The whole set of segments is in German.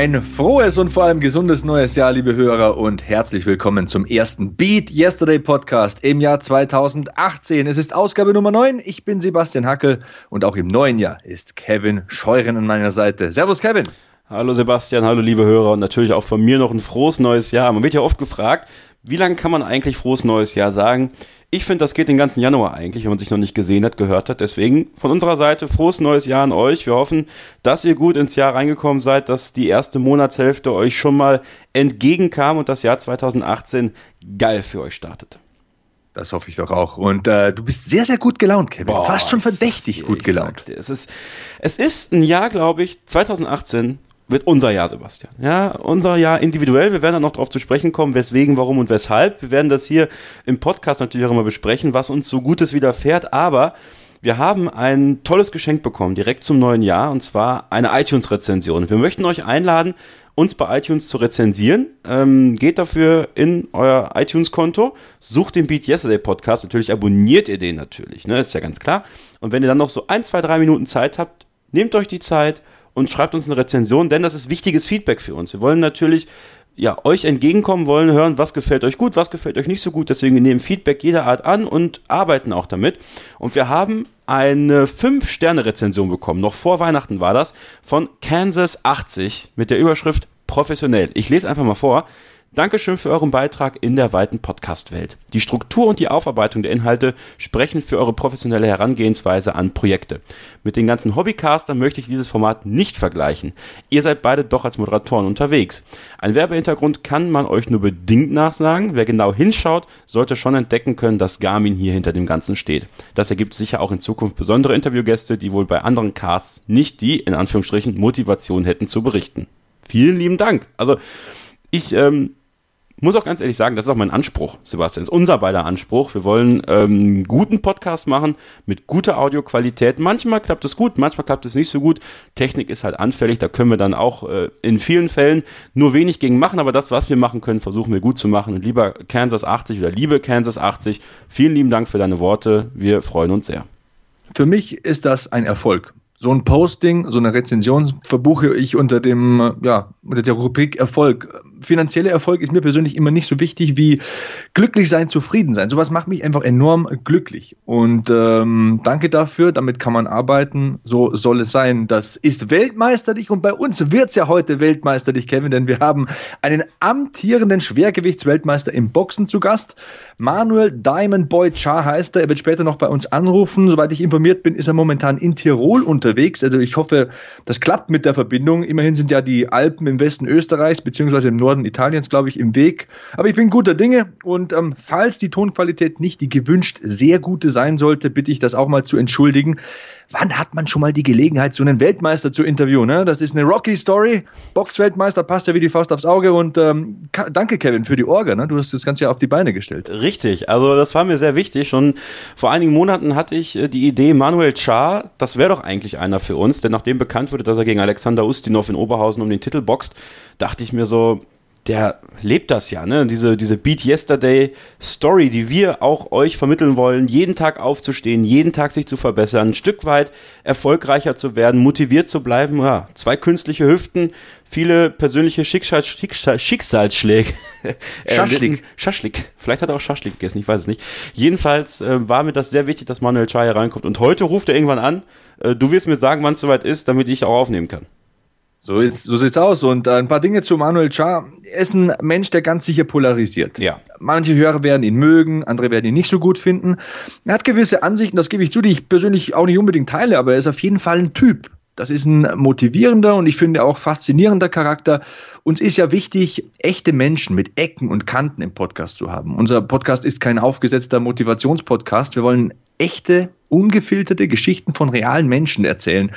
Ein frohes und vor allem gesundes neues Jahr, liebe Hörer, und herzlich willkommen zum ersten Beat Yesterday Podcast im Jahr 2018. Es ist Ausgabe Nummer 9. Ich bin Sebastian Hackel und auch im neuen Jahr ist Kevin Scheuren an meiner Seite. Servus, Kevin. Hallo Sebastian, hallo liebe Hörer und natürlich auch von mir noch ein frohes neues Jahr. Man wird ja oft gefragt, wie lange kann man eigentlich frohes neues Jahr sagen? Ich finde, das geht den ganzen Januar eigentlich, wenn man sich noch nicht gesehen hat, gehört hat. Deswegen von unserer Seite frohes neues Jahr an euch. Wir hoffen, dass ihr gut ins Jahr reingekommen seid, dass die erste Monatshälfte euch schon mal entgegenkam und das Jahr 2018 geil für euch startet. Das hoffe ich doch auch. Und äh, du bist sehr, sehr gut gelaunt, Kevin. Boah, Fast schon verdächtig gut gelaunt. Es ist, es ist ein Jahr, glaube ich, 2018 wird unser Jahr, Sebastian. Ja, unser Jahr individuell. Wir werden dann noch darauf zu sprechen kommen, weswegen, warum und weshalb. Wir werden das hier im Podcast natürlich auch immer besprechen, was uns so Gutes widerfährt. Aber wir haben ein tolles Geschenk bekommen, direkt zum neuen Jahr, und zwar eine iTunes-Rezension. Wir möchten euch einladen, uns bei iTunes zu rezensieren. Ähm, geht dafür in euer iTunes-Konto, sucht den Beat Yesterday Podcast. Natürlich abonniert ihr den natürlich, ne? Ist ja ganz klar. Und wenn ihr dann noch so ein, zwei, drei Minuten Zeit habt, nehmt euch die Zeit und schreibt uns eine Rezension, denn das ist wichtiges Feedback für uns. Wir wollen natürlich ja, euch entgegenkommen wollen, hören, was gefällt euch gut, was gefällt euch nicht so gut. Deswegen wir nehmen Feedback jeder Art an und arbeiten auch damit. Und wir haben eine 5-Sterne-Rezension bekommen. Noch vor Weihnachten war das von Kansas 80 mit der Überschrift professionell. Ich lese einfach mal vor. Dankeschön für euren Beitrag in der weiten Podcast-Welt. Die Struktur und die Aufarbeitung der Inhalte sprechen für eure professionelle Herangehensweise an Projekte. Mit den ganzen Hobbycastern möchte ich dieses Format nicht vergleichen. Ihr seid beide doch als Moderatoren unterwegs. Ein Werbehintergrund kann man euch nur bedingt nachsagen. Wer genau hinschaut, sollte schon entdecken können, dass Garmin hier hinter dem Ganzen steht. Das ergibt sicher auch in Zukunft besondere Interviewgäste, die wohl bei anderen Casts nicht die, in Anführungsstrichen, Motivation hätten zu berichten. Vielen lieben Dank. Also, ich ähm, muss auch ganz ehrlich sagen, das ist auch mein Anspruch, Sebastian. Das ist unser beider Anspruch. Wir wollen ähm, einen guten Podcast machen mit guter Audioqualität. Manchmal klappt es gut, manchmal klappt es nicht so gut. Technik ist halt anfällig, da können wir dann auch äh, in vielen Fällen nur wenig gegen machen, aber das, was wir machen können, versuchen wir gut zu machen. Und lieber Kansas 80 oder liebe Kansas 80, vielen lieben Dank für deine Worte. Wir freuen uns sehr. Für mich ist das ein Erfolg. So ein Posting, so eine Rezension verbuche ich unter dem, ja, unter der Rubrik Erfolg finanzieller Erfolg ist mir persönlich immer nicht so wichtig wie glücklich sein, zufrieden sein. Sowas macht mich einfach enorm glücklich. Und ähm, danke dafür, damit kann man arbeiten, so soll es sein. Das ist weltmeisterlich und bei uns wird es ja heute weltmeisterlich, Kevin, denn wir haben einen amtierenden Schwergewichtsweltmeister im Boxen zu Gast. Manuel Diamond Boy Char heißt er. Er wird später noch bei uns anrufen. Soweit ich informiert bin, ist er momentan in Tirol unterwegs. Also ich hoffe, das klappt mit der Verbindung. Immerhin sind ja die Alpen im Westen Österreichs beziehungsweise im Norden Norden Italiens, glaube ich, im Weg. Aber ich bin guter Dinge und ähm, falls die Tonqualität nicht die gewünscht sehr gute sein sollte, bitte ich das auch mal zu entschuldigen. Wann hat man schon mal die Gelegenheit, so einen Weltmeister zu interviewen? Ne? Das ist eine Rocky-Story. Box-Weltmeister passt ja wie die Faust aufs Auge und ähm, danke, Kevin, für die Orga. Ne? Du hast das Ganze ja auf die Beine gestellt. Richtig, also das war mir sehr wichtig. Schon vor einigen Monaten hatte ich äh, die Idee, Manuel Char, das wäre doch eigentlich einer für uns, denn nachdem bekannt wurde, dass er gegen Alexander Ustinov in Oberhausen um den Titel boxt, dachte ich mir so, der lebt das ja, ne? Diese, diese Beat Yesterday Story, die wir auch euch vermitteln wollen, jeden Tag aufzustehen, jeden Tag sich zu verbessern, ein Stück weit erfolgreicher zu werden, motiviert zu bleiben. Ja, zwei künstliche Hüften, viele persönliche Schicksal, Schicksal, Schicksalsschläge. Schaschlik. Schaschlik. Vielleicht hat er auch Schaschlik gegessen, ich weiß es nicht. Jedenfalls äh, war mir das sehr wichtig, dass Manuel Chai reinkommt. Und heute ruft er irgendwann an. Äh, du wirst mir sagen, wann es soweit ist, damit ich auch aufnehmen kann. So, ist, so sieht's aus. Und äh, ein paar Dinge zu Manuel Char. Er ist ein Mensch, der ganz sicher polarisiert. Ja. Manche Hörer werden ihn mögen, andere werden ihn nicht so gut finden. Er hat gewisse Ansichten, das gebe ich zu, die ich persönlich auch nicht unbedingt teile, aber er ist auf jeden Fall ein Typ. Das ist ein motivierender und ich finde auch faszinierender Charakter. Uns ist ja wichtig, echte Menschen mit Ecken und Kanten im Podcast zu haben. Unser Podcast ist kein aufgesetzter Motivationspodcast. Wir wollen echte, ungefilterte Geschichten von realen Menschen erzählen.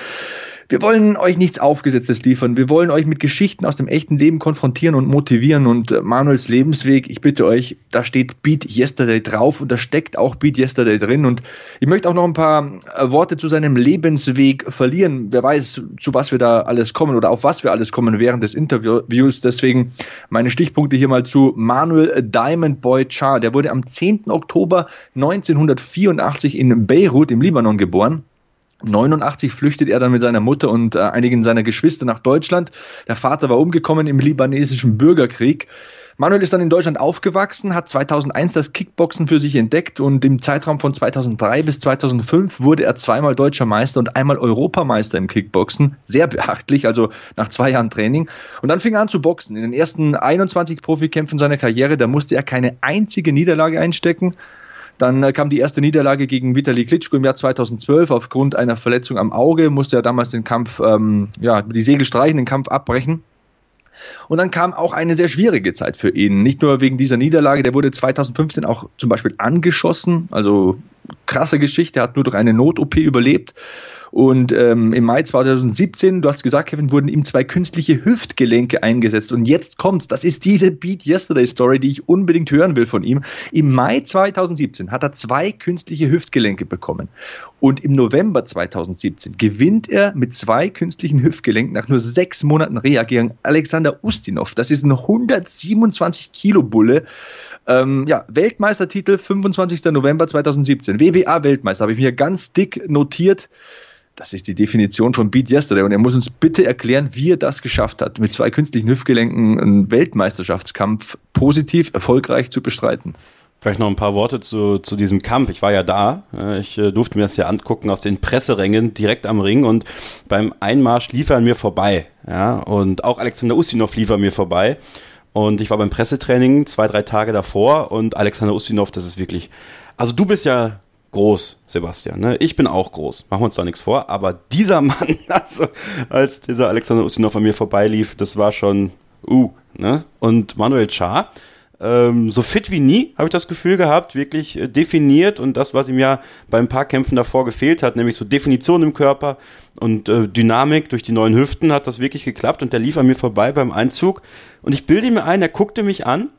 Wir wollen euch nichts Aufgesetztes liefern. Wir wollen euch mit Geschichten aus dem echten Leben konfrontieren und motivieren. Und äh, Manuels Lebensweg, ich bitte euch, da steht Beat Yesterday drauf und da steckt auch Beat Yesterday drin. Und ich möchte auch noch ein paar äh, Worte zu seinem Lebensweg verlieren. Wer weiß, zu was wir da alles kommen oder auf was wir alles kommen während des Interviews. Deswegen meine Stichpunkte hier mal zu Manuel Diamond Boy Char. Der wurde am 10. Oktober 1984 in Beirut im Libanon geboren 89 flüchtet er dann mit seiner Mutter und äh, einigen seiner Geschwister nach Deutschland. Der Vater war umgekommen im libanesischen Bürgerkrieg. Manuel ist dann in Deutschland aufgewachsen, hat 2001 das Kickboxen für sich entdeckt und im Zeitraum von 2003 bis 2005 wurde er zweimal deutscher Meister und einmal Europameister im Kickboxen. Sehr beachtlich, also nach zwei Jahren Training. Und dann fing er an zu boxen. In den ersten 21 Profikämpfen seiner Karriere, da musste er keine einzige Niederlage einstecken. Dann äh, kam die erste Niederlage gegen Vitali Klitschko im Jahr 2012. Aufgrund einer Verletzung am Auge musste er damals den Kampf, ähm, ja, die Segel streichen, den Kampf abbrechen. Und dann kam auch eine sehr schwierige Zeit für ihn. Nicht nur wegen dieser Niederlage, der wurde 2015 auch zum Beispiel angeschossen. Also krasse Geschichte, er hat nur durch eine Not-OP überlebt. Und ähm, im Mai 2017, du hast gesagt, Kevin, wurden ihm zwei künstliche Hüftgelenke eingesetzt. Und jetzt kommt's. Das ist diese Beat Yesterday Story, die ich unbedingt hören will von ihm. Im Mai 2017 hat er zwei künstliche Hüftgelenke bekommen. Und im November 2017 gewinnt er mit zwei künstlichen Hüftgelenken nach nur sechs Monaten Reha gegen Alexander Ustinov. Das ist ein 127 Kilo Bulle. Ähm, ja, Weltmeistertitel 25. November 2017. WBA Weltmeister habe ich mir ganz dick notiert. Das ist die Definition von Beat Yesterday. Und er muss uns bitte erklären, wie er das geschafft hat, mit zwei künstlichen Hüftgelenken einen Weltmeisterschaftskampf positiv, erfolgreich zu bestreiten. Vielleicht noch ein paar Worte zu, zu diesem Kampf. Ich war ja da. Ich äh, durfte mir das ja angucken aus den Presserängen direkt am Ring und beim Einmarsch lief er an mir vorbei. Ja, und auch Alexander Ustinov lief an mir vorbei. Und ich war beim Pressetraining zwei, drei Tage davor und Alexander Ustinov, das ist wirklich, also du bist ja groß, Sebastian. Ne? Ich bin auch groß, machen wir uns da nichts vor. Aber dieser Mann, also als dieser Alexander Ustinov an mir vorbeilief, das war schon, uh, ne? Und Manuel Char, ähm, so fit wie nie, habe ich das Gefühl gehabt, wirklich äh, definiert und das, was ihm ja bei ein paar Kämpfen davor gefehlt hat, nämlich so Definition im Körper und äh, Dynamik durch die neuen Hüften, hat das wirklich geklappt und der lief an mir vorbei beim Einzug und ich bilde mir ein, er guckte mich an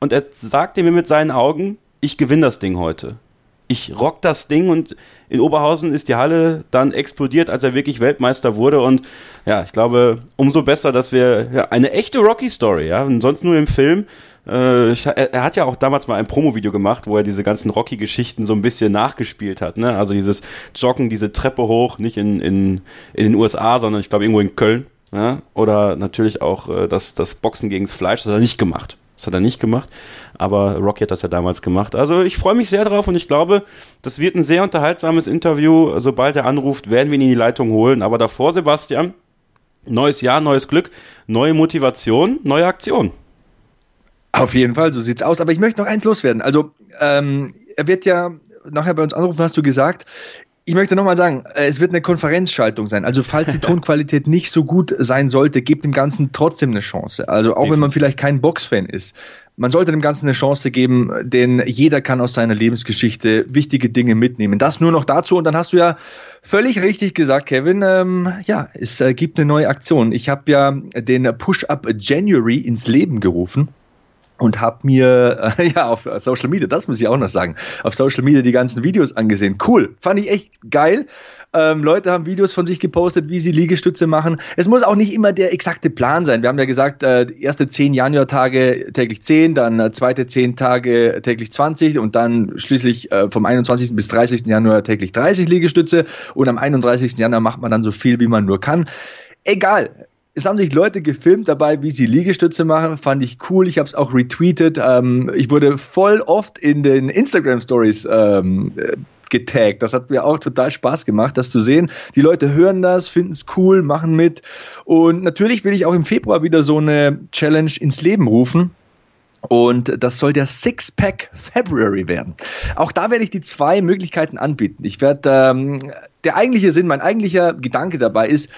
und er sagte mir mit seinen Augen, ich gewinne das Ding heute ich rock das Ding und in Oberhausen ist die Halle dann explodiert, als er wirklich Weltmeister wurde und ja, ich glaube, umso besser, dass wir ja, eine echte Rocky-Story, ja, und sonst nur im Film. Äh, ich, er, er, hat ja auch damals mal ein Promo-Video gemacht, wo er diese ganzen Rocky-Geschichten so ein bisschen nachgespielt hat, ne, also dieses Joggen, diese Treppe hoch, nicht in, in, in den USA, sondern ich glaube irgendwo in Köln, ja, oder natürlich auch äh, das, das Boxen gegen das Fleisch, das hat er nicht gemacht. Das hat er nicht gemacht, aber Rocky hat das ja damals gemacht. Also ich freue mich sehr drauf und ich glaube, das wird ein sehr unterhaltsames Interview. Sobald er anruft, werden wir ihn in die Leitung holen. Aber davor, Sebastian, neues Jahr, neues Glück, neue Motivation, neue Aktion. Auf jeden Fall, so sieht's aus. Aber ich möchte noch eins loswerden. Also ähm, er wird ja nachher bei uns anrufen, hast du gesagt. Ich möchte nochmal sagen, äh, es wird eine Konferenzschaltung sein. Also falls die Tonqualität nicht so gut sein sollte, gebt dem Ganzen trotzdem eine Chance. Also auch wenn man vielleicht kein Boxfan ist. Man sollte dem Ganzen eine Chance geben, denn jeder kann aus seiner Lebensgeschichte wichtige Dinge mitnehmen. Das nur noch dazu und dann hast du ja völlig richtig gesagt, Kevin. Ähm, ja, es äh, gibt eine neue Aktion. Ich habe ja den Push-Up January ins Leben gerufen und habe mir äh, ja auf Social Media, das muss ich auch noch sagen, auf Social Media die ganzen Videos angesehen. Cool, fand ich echt geil. Ähm, Leute haben Videos von sich gepostet, wie sie Liegestütze machen. Es muss auch nicht immer der exakte Plan sein. Wir haben ja gesagt, äh, erste zehn Januartage täglich zehn, dann äh, zweite zehn Tage täglich 20 und dann schließlich äh, vom 21. bis 30. Januar täglich 30 Liegestütze und am 31. Januar macht man dann so viel, wie man nur kann. Egal, es haben sich Leute gefilmt dabei, wie sie Liegestütze machen. Fand ich cool. Ich habe es auch retweetet. Ähm, ich wurde voll oft in den Instagram Stories ähm, äh, getaggt. Das hat mir auch total Spaß gemacht, das zu sehen. Die Leute hören das, finden es cool, machen mit. Und natürlich will ich auch im Februar wieder so eine Challenge ins Leben rufen. Und das soll der Six-Pack February werden. Auch da werde ich die zwei Möglichkeiten anbieten. Ich werde, ähm, der eigentliche Sinn, mein eigentlicher Gedanke dabei ist,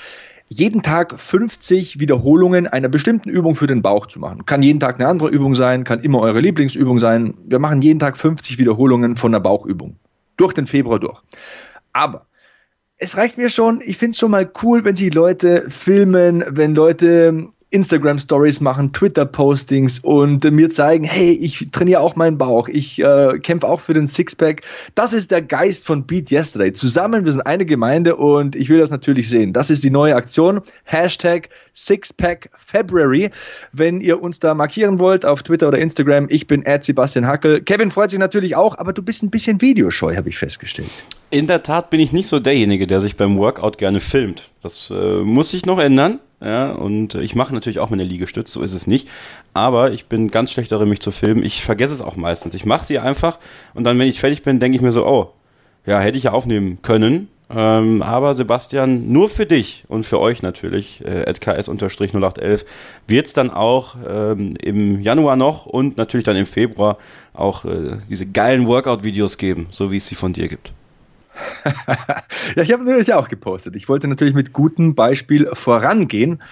jeden Tag 50 Wiederholungen einer bestimmten Übung für den Bauch zu machen. Kann jeden Tag eine andere Übung sein, kann immer eure Lieblingsübung sein. Wir machen jeden Tag 50 Wiederholungen von der Bauchübung. Durch den Februar durch. Aber es reicht mir schon, ich finde es schon mal cool, wenn sich Leute filmen, wenn Leute Instagram Stories machen, Twitter Postings und mir zeigen, hey, ich trainiere auch meinen Bauch, ich äh, kämpfe auch für den Sixpack. Das ist der Geist von Beat Yesterday. Zusammen, wir sind eine Gemeinde und ich will das natürlich sehen. Das ist die neue Aktion. Hashtag Sixpack February. Wenn ihr uns da markieren wollt auf Twitter oder Instagram, ich bin Sebastian Hackel. Kevin freut sich natürlich auch, aber du bist ein bisschen videoscheu, habe ich festgestellt. In der Tat bin ich nicht so derjenige, der sich beim Workout gerne filmt. Das äh, muss sich noch ändern. Ja, und ich mache natürlich auch meine Liegestütze, so ist es nicht. Aber ich bin ganz schlecht darin, mich zu filmen. Ich vergesse es auch meistens. Ich mache sie einfach und dann, wenn ich fertig bin, denke ich mir so, oh, ja, hätte ich ja aufnehmen können. Ähm, aber Sebastian, nur für dich und für euch natürlich, äh, @ks-0811, wird es dann auch ähm, im Januar noch und natürlich dann im Februar auch äh, diese geilen Workout-Videos geben, so wie es sie von dir gibt. ja, ich habe natürlich auch gepostet. Ich wollte natürlich mit gutem Beispiel vorangehen.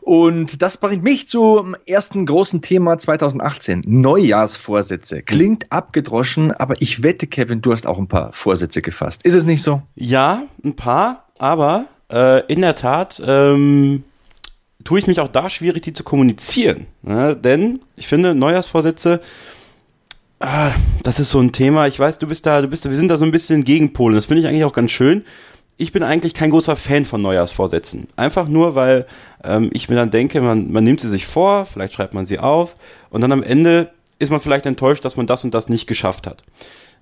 Und das bringt mich zum ersten großen Thema 2018. Neujahrsvorsätze. Klingt abgedroschen, aber ich wette, Kevin, du hast auch ein paar Vorsätze gefasst. Ist es nicht so? Ja, ein paar, aber äh, in der Tat ähm, tue ich mich auch da schwierig, die zu kommunizieren. Ne? Denn ich finde, Neujahrsvorsätze Ah, das ist so ein Thema. Ich weiß, du bist da, du bist wir sind da so ein bisschen Gegenpolen. Das finde ich eigentlich auch ganz schön. Ich bin eigentlich kein großer Fan von Neujahrsvorsätzen. Einfach nur, weil ähm, ich mir dann denke, man, man nimmt sie sich vor, vielleicht schreibt man sie auf und dann am Ende ist man vielleicht enttäuscht, dass man das und das nicht geschafft hat.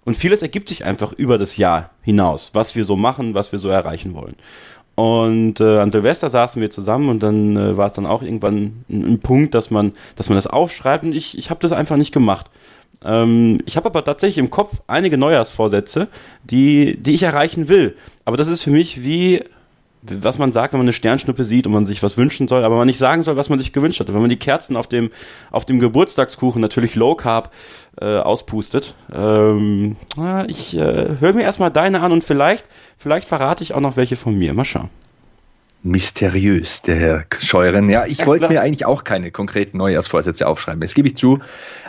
Und vieles ergibt sich einfach über das Jahr hinaus, was wir so machen, was wir so erreichen wollen. Und äh, an Silvester saßen wir zusammen und dann äh, war es dann auch irgendwann ein, ein, Punkt, dass man, dass man das aufschreibt und ich, ich habe das einfach nicht gemacht. Ähm, ich habe aber tatsächlich im Kopf einige Neujahrsvorsätze, die, die ich erreichen will. Aber das ist für mich wie, was man sagt, wenn man eine Sternschnuppe sieht und man sich was wünschen soll, aber man nicht sagen soll, was man sich gewünscht hat. Und wenn man die Kerzen auf dem, auf dem Geburtstagskuchen natürlich Low Carb äh, auspustet. Ähm, ich äh, höre mir erstmal deine an und vielleicht, vielleicht verrate ich auch noch welche von mir. Mal schauen mysteriös, der Herr Scheuren. Ja, ich wollte mir eigentlich auch keine konkreten Neujahrsvorsätze aufschreiben, das gebe ich zu.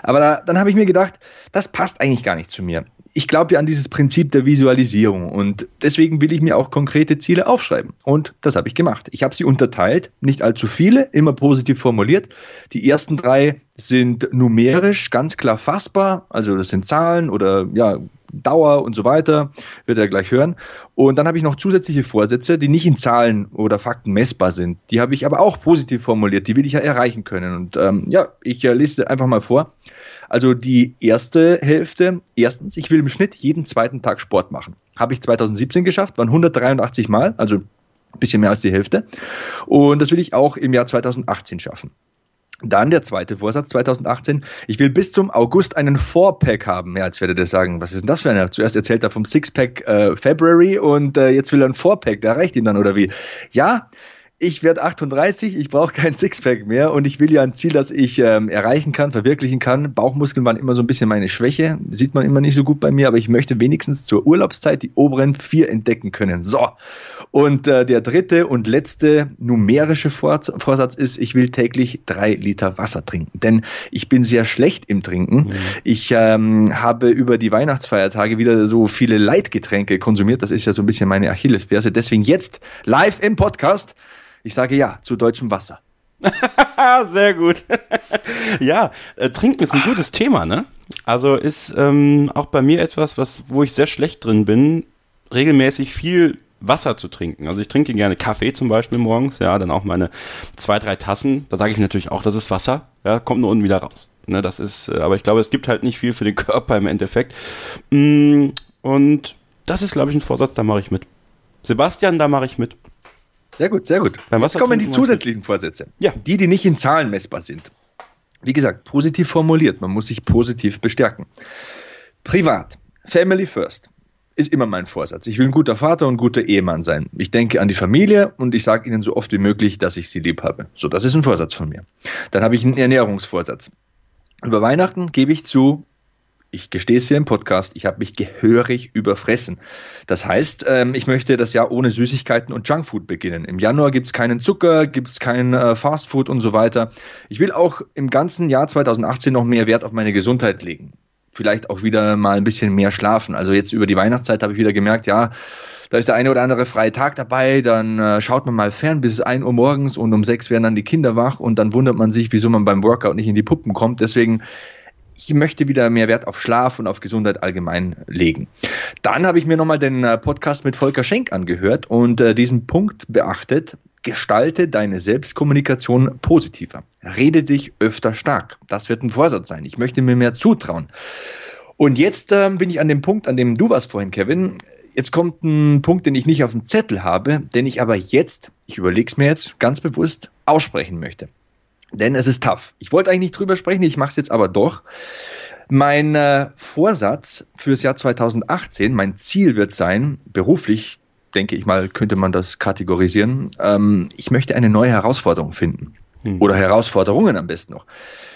Aber da, dann habe ich mir gedacht, das passt eigentlich gar nicht zu mir. Ich glaube ja an dieses Prinzip der Visualisierung und deswegen will ich mir auch konkrete Ziele aufschreiben. Und das habe ich gemacht. Ich habe sie unterteilt, nicht allzu viele, immer positiv formuliert. Die ersten drei sind numerisch ganz klar fassbar, also das sind Zahlen oder ja, Dauer und so weiter, wird er gleich hören. Und dann habe ich noch zusätzliche Vorsätze, die nicht in Zahlen oder Fakten messbar sind. Die habe ich aber auch positiv formuliert, die will ich ja erreichen können. Und ähm, ja, ich äh, lese einfach mal vor. Also die erste Hälfte, erstens, ich will im Schnitt jeden zweiten Tag Sport machen. Habe ich 2017 geschafft, waren 183 Mal, also ein bisschen mehr als die Hälfte. Und das will ich auch im Jahr 2018 schaffen. Dann der zweite Vorsatz 2018. Ich will bis zum August einen Four-Pack haben. Ja, jetzt werdet ihr sagen, was ist denn das für einer? Zuerst erzählt er vom Six-Pack äh, February und äh, jetzt will er ein Four-Pack. Der reicht ihm dann oder wie? Ja, ich werde 38, ich brauche kein Sixpack mehr und ich will ja ein Ziel, das ich ähm, erreichen kann, verwirklichen kann. Bauchmuskeln waren immer so ein bisschen meine Schwäche, sieht man immer nicht so gut bei mir, aber ich möchte wenigstens zur Urlaubszeit die oberen vier entdecken können. So, und äh, der dritte und letzte numerische Vorsatz ist, ich will täglich drei Liter Wasser trinken, denn ich bin sehr schlecht im Trinken. Mhm. Ich ähm, habe über die Weihnachtsfeiertage wieder so viele Leitgetränke konsumiert, das ist ja so ein bisschen meine Achillesferse. Deswegen jetzt live im Podcast ich sage ja zu deutschem Wasser. Sehr gut. ja, äh, Trinken ist ein gutes Thema, ne? Also ist ähm, auch bei mir etwas, was, wo ich sehr schlecht drin bin, regelmäßig viel Wasser zu trinken. Also ich trinke gerne Kaffee zum Beispiel morgens, ja, dann auch meine zwei, drei Tassen. Da sage ich natürlich auch, das ist Wasser, ja, kommt nur unten wieder raus. Ne, das ist, äh, aber ich glaube, es gibt halt nicht viel für den Körper im Endeffekt. Mm, und das ist, glaube ich, ein Vorsatz, da mache ich mit. Sebastian, da mache ich mit. Sehr gut, sehr gut. Jetzt kommen die zusätzlichen Vorsätze. Ja. Die, die nicht in Zahlen messbar sind. Wie gesagt, positiv formuliert. Man muss sich positiv bestärken. Privat. Family first ist immer mein Vorsatz. Ich will ein guter Vater und ein guter Ehemann sein. Ich denke an die Familie und ich sage ihnen so oft wie möglich, dass ich sie lieb habe. So, das ist ein Vorsatz von mir. Dann habe ich einen Ernährungsvorsatz. Über Weihnachten gebe ich zu, ich gestehe es hier im Podcast, ich habe mich gehörig überfressen. Das heißt, ähm, ich möchte das Jahr ohne Süßigkeiten und Junkfood beginnen. Im Januar gibt es keinen Zucker, gibt es kein äh, Fastfood und so weiter. Ich will auch im ganzen Jahr 2018 noch mehr Wert auf meine Gesundheit legen. vielleicht auch wieder mal ein bisschen mehr schlafen. Also jetzt über die Weihnachtszeit habe ich wieder gemerkt, ja, da ist der eine oder andere freie Tag dabei, dann äh, schaut man mal fern bis 1 Uhr morgens und um 6 werden dann die Kinder wach und dann wundert man sich, wieso man beim Workout nicht in die Puppen kommt. Deswegen ich möchte wieder mehr Wert auf Schlaf und auf Gesundheit allgemein legen. Dann habe ich mir nochmal den äh, Podcast mit Volker Schenk angehört und äh, diesen Punkt beachtet. Gestalte deine Selbstkommunikation positiver. Rede dich öfter stark. Das wird ein Vorsatz sein. Ich möchte mir mehr zutrauen. Und jetzt äh, bin ich an dem Punkt, an dem du warst vorhin, Kevin. Jetzt kommt ein Punkt, den ich nicht auf dem Zettel habe, den ich aber jetzt, ich überlege es mir jetzt ganz bewusst, aussprechen möchte. Denn es ist tough. Ich wollte eigentlich nicht drüber sprechen, ich mache es jetzt aber doch. Mein äh, Vorsatz fürs Jahr 2018, mein Ziel wird sein, beruflich, denke ich mal, könnte man das kategorisieren. Ähm, ich möchte eine neue Herausforderung finden. Hm. Oder Herausforderungen am besten noch.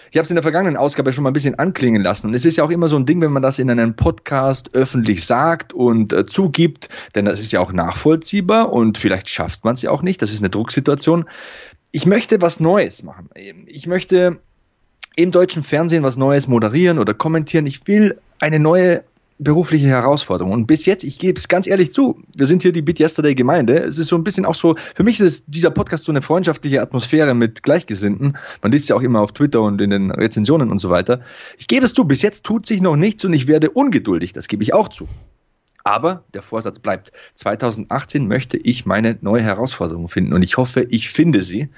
Ich habe es in der vergangenen Ausgabe schon mal ein bisschen anklingen lassen. Und es ist ja auch immer so ein Ding, wenn man das in einem Podcast öffentlich sagt und äh, zugibt, denn das ist ja auch nachvollziehbar und vielleicht schafft man es ja auch nicht. Das ist eine Drucksituation ich möchte was Neues machen. Ich möchte im deutschen Fernsehen was Neues moderieren oder kommentieren. Ich will eine neue berufliche Herausforderung. Und bis jetzt, ich gebe es ganz ehrlich zu, wir sind hier die Beat Yesterday Gemeinde. Es ist so ein bisschen auch so, für mich ist dieser Podcast so eine freundschaftliche Atmosphäre mit Gleichgesinnten. Man liest ja auch immer auf Twitter und in den Rezensionen und so weiter. Ich gebe es zu, bis jetzt tut sich noch nichts und ich werde ungeduldig, das gebe ich auch zu. Aber der Vorsatz bleibt. 2018 möchte ich meine neue Herausforderung finden und ich hoffe, ich finde sie.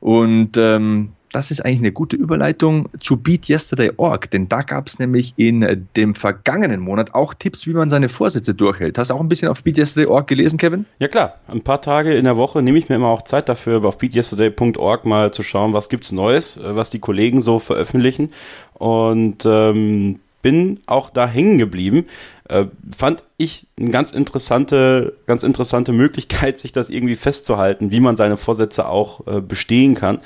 Und ähm, das ist eigentlich eine gute Überleitung zu BeatYesterday.org, denn da gab es nämlich in dem vergangenen Monat auch Tipps, wie man seine Vorsätze durchhält. Hast du auch ein bisschen auf BeatYesterday.org gelesen, Kevin? Ja klar, ein paar Tage in der Woche nehme ich mir immer auch Zeit dafür, auf BeatYesterday.org mal zu schauen, was gibt's Neues, äh, was die Kollegen so veröffentlichen. Und ähm, bin auch da hängen geblieben. Äh, fand ich eine ganz interessante, ganz interessante Möglichkeit, sich das irgendwie festzuhalten, wie man seine Vorsätze auch äh, bestehen kann.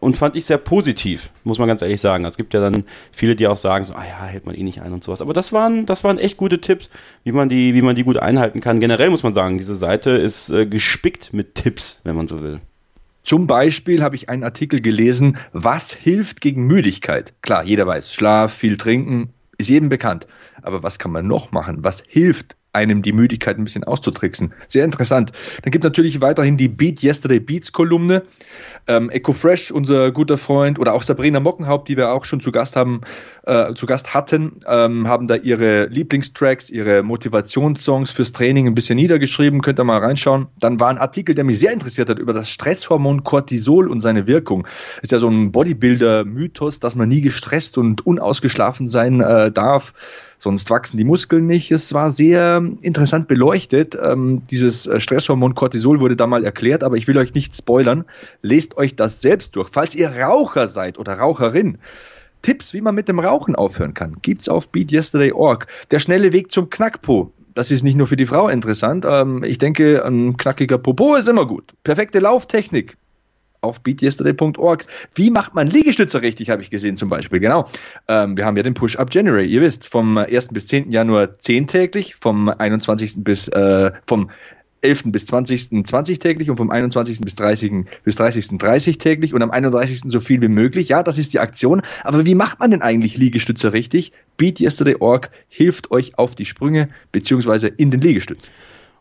Und fand ich sehr positiv, muss man ganz ehrlich sagen. Es gibt ja dann viele, die auch sagen, so, ah ja, hält man eh nicht ein und sowas. Aber das waren, das waren echt gute Tipps, wie man die, wie man die gut einhalten kann. Generell muss man sagen, diese Seite ist äh, gespickt mit Tipps, wenn man so will. Zum Beispiel habe ich einen Artikel gelesen, was hilft gegen Müdigkeit? Klar, jeder weiß, Schlaf, viel trinken, ist jedem bekannt. Aber was kann man noch machen? Was hilft einem die Müdigkeit ein bisschen auszutricksen? Sehr interessant. Dann gibt es natürlich weiterhin die Beat Yesterday Beats Kolumne. Ähm, Echo Fresh, unser guter Freund, oder auch Sabrina Mockenhaupt, die wir auch schon zu Gast haben, äh, zu Gast hatten, ähm, haben da ihre Lieblingstracks, ihre Motivationssongs fürs Training ein bisschen niedergeschrieben. Könnt ihr mal reinschauen. Dann war ein Artikel, der mich sehr interessiert hat, über das Stresshormon Cortisol und seine Wirkung. Ist ja so ein Bodybuilder-Mythos, dass man nie gestresst und unausgeschlafen sein äh, darf sonst wachsen die Muskeln nicht. Es war sehr interessant beleuchtet. Ähm, dieses äh, Stresshormon Cortisol wurde da mal erklärt, aber ich will euch nicht spoilern. Lest euch das selbst durch. Falls ihr Raucher seid oder Raucherin, Tipps, wie man mit dem Rauchen aufhören kann, gibt's auf BeatYesterday.org. Der schnelle Weg zum Knackpo. Das ist nicht nur für die Frau interessant. Ähm, ich denke, ein knackiger Popo ist immer gut. Perfekte Lauftechnik auf beatyesterday.org. Wie macht man Liegestütze richtig, habe ich gesehen zum Beispiel. Genau. Ähm, wir haben ja den Push-Up January. Ihr wisst, vom 1. bis 10. Januar 10 täglich, vom 21. bis, äh, vom 11. bis 20. 20 täglich und vom 21. bis 30. bis 30. 30 täglich und am 31. so viel wie möglich. Ja, das ist die Aktion. Aber wie macht man denn eigentlich Liegestütze richtig? BeatYesterday.org hilft euch auf die Sprünge beziehungsweise in den Liegestütz.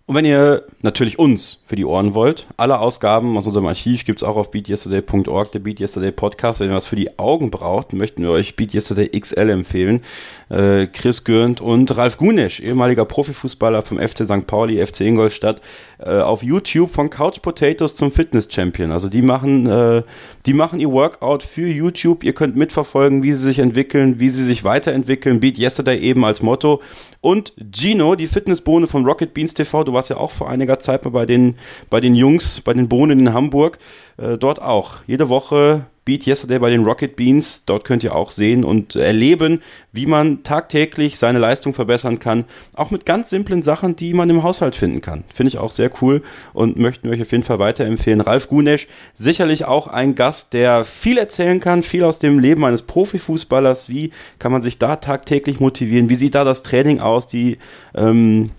Und wenn ihr natürlich uns für die Ohren wollt, alle Ausgaben aus unserem Archiv gibt's auch auf beatyesterday.org, der Beat Yesterday Podcast. Wenn ihr was für die Augen braucht, möchten wir euch Beat Yesterday XL empfehlen. Äh, Chris Gürnt und Ralf Gunesch, ehemaliger Profifußballer vom FC St. Pauli, FC Ingolstadt, äh, auf YouTube von Couch Potatoes zum Fitness Champion. Also die machen, äh, die machen ihr Workout für YouTube. Ihr könnt mitverfolgen, wie sie sich entwickeln, wie sie sich weiterentwickeln. Beat Yesterday eben als Motto. Und Gino, die Fitnessbohne von Rocket Beans TV, du warst ja auch vor einiger Zeit mal bei den, bei den Jungs, bei den Bohnen in Hamburg. Äh, dort auch. Jede Woche Beat Yesterday bei den Rocket Beans. Dort könnt ihr auch sehen und erleben, wie man tagtäglich seine Leistung verbessern kann. Auch mit ganz simplen Sachen, die man im Haushalt finden kann. Finde ich auch sehr cool und möchten euch auf jeden Fall weiterempfehlen. Ralf Gunesch, sicherlich auch ein Gast, der viel erzählen kann, viel aus dem Leben eines Profifußballers. Wie kann man sich da tagtäglich motivieren? Wie sieht da das Training aus? Die, ähm,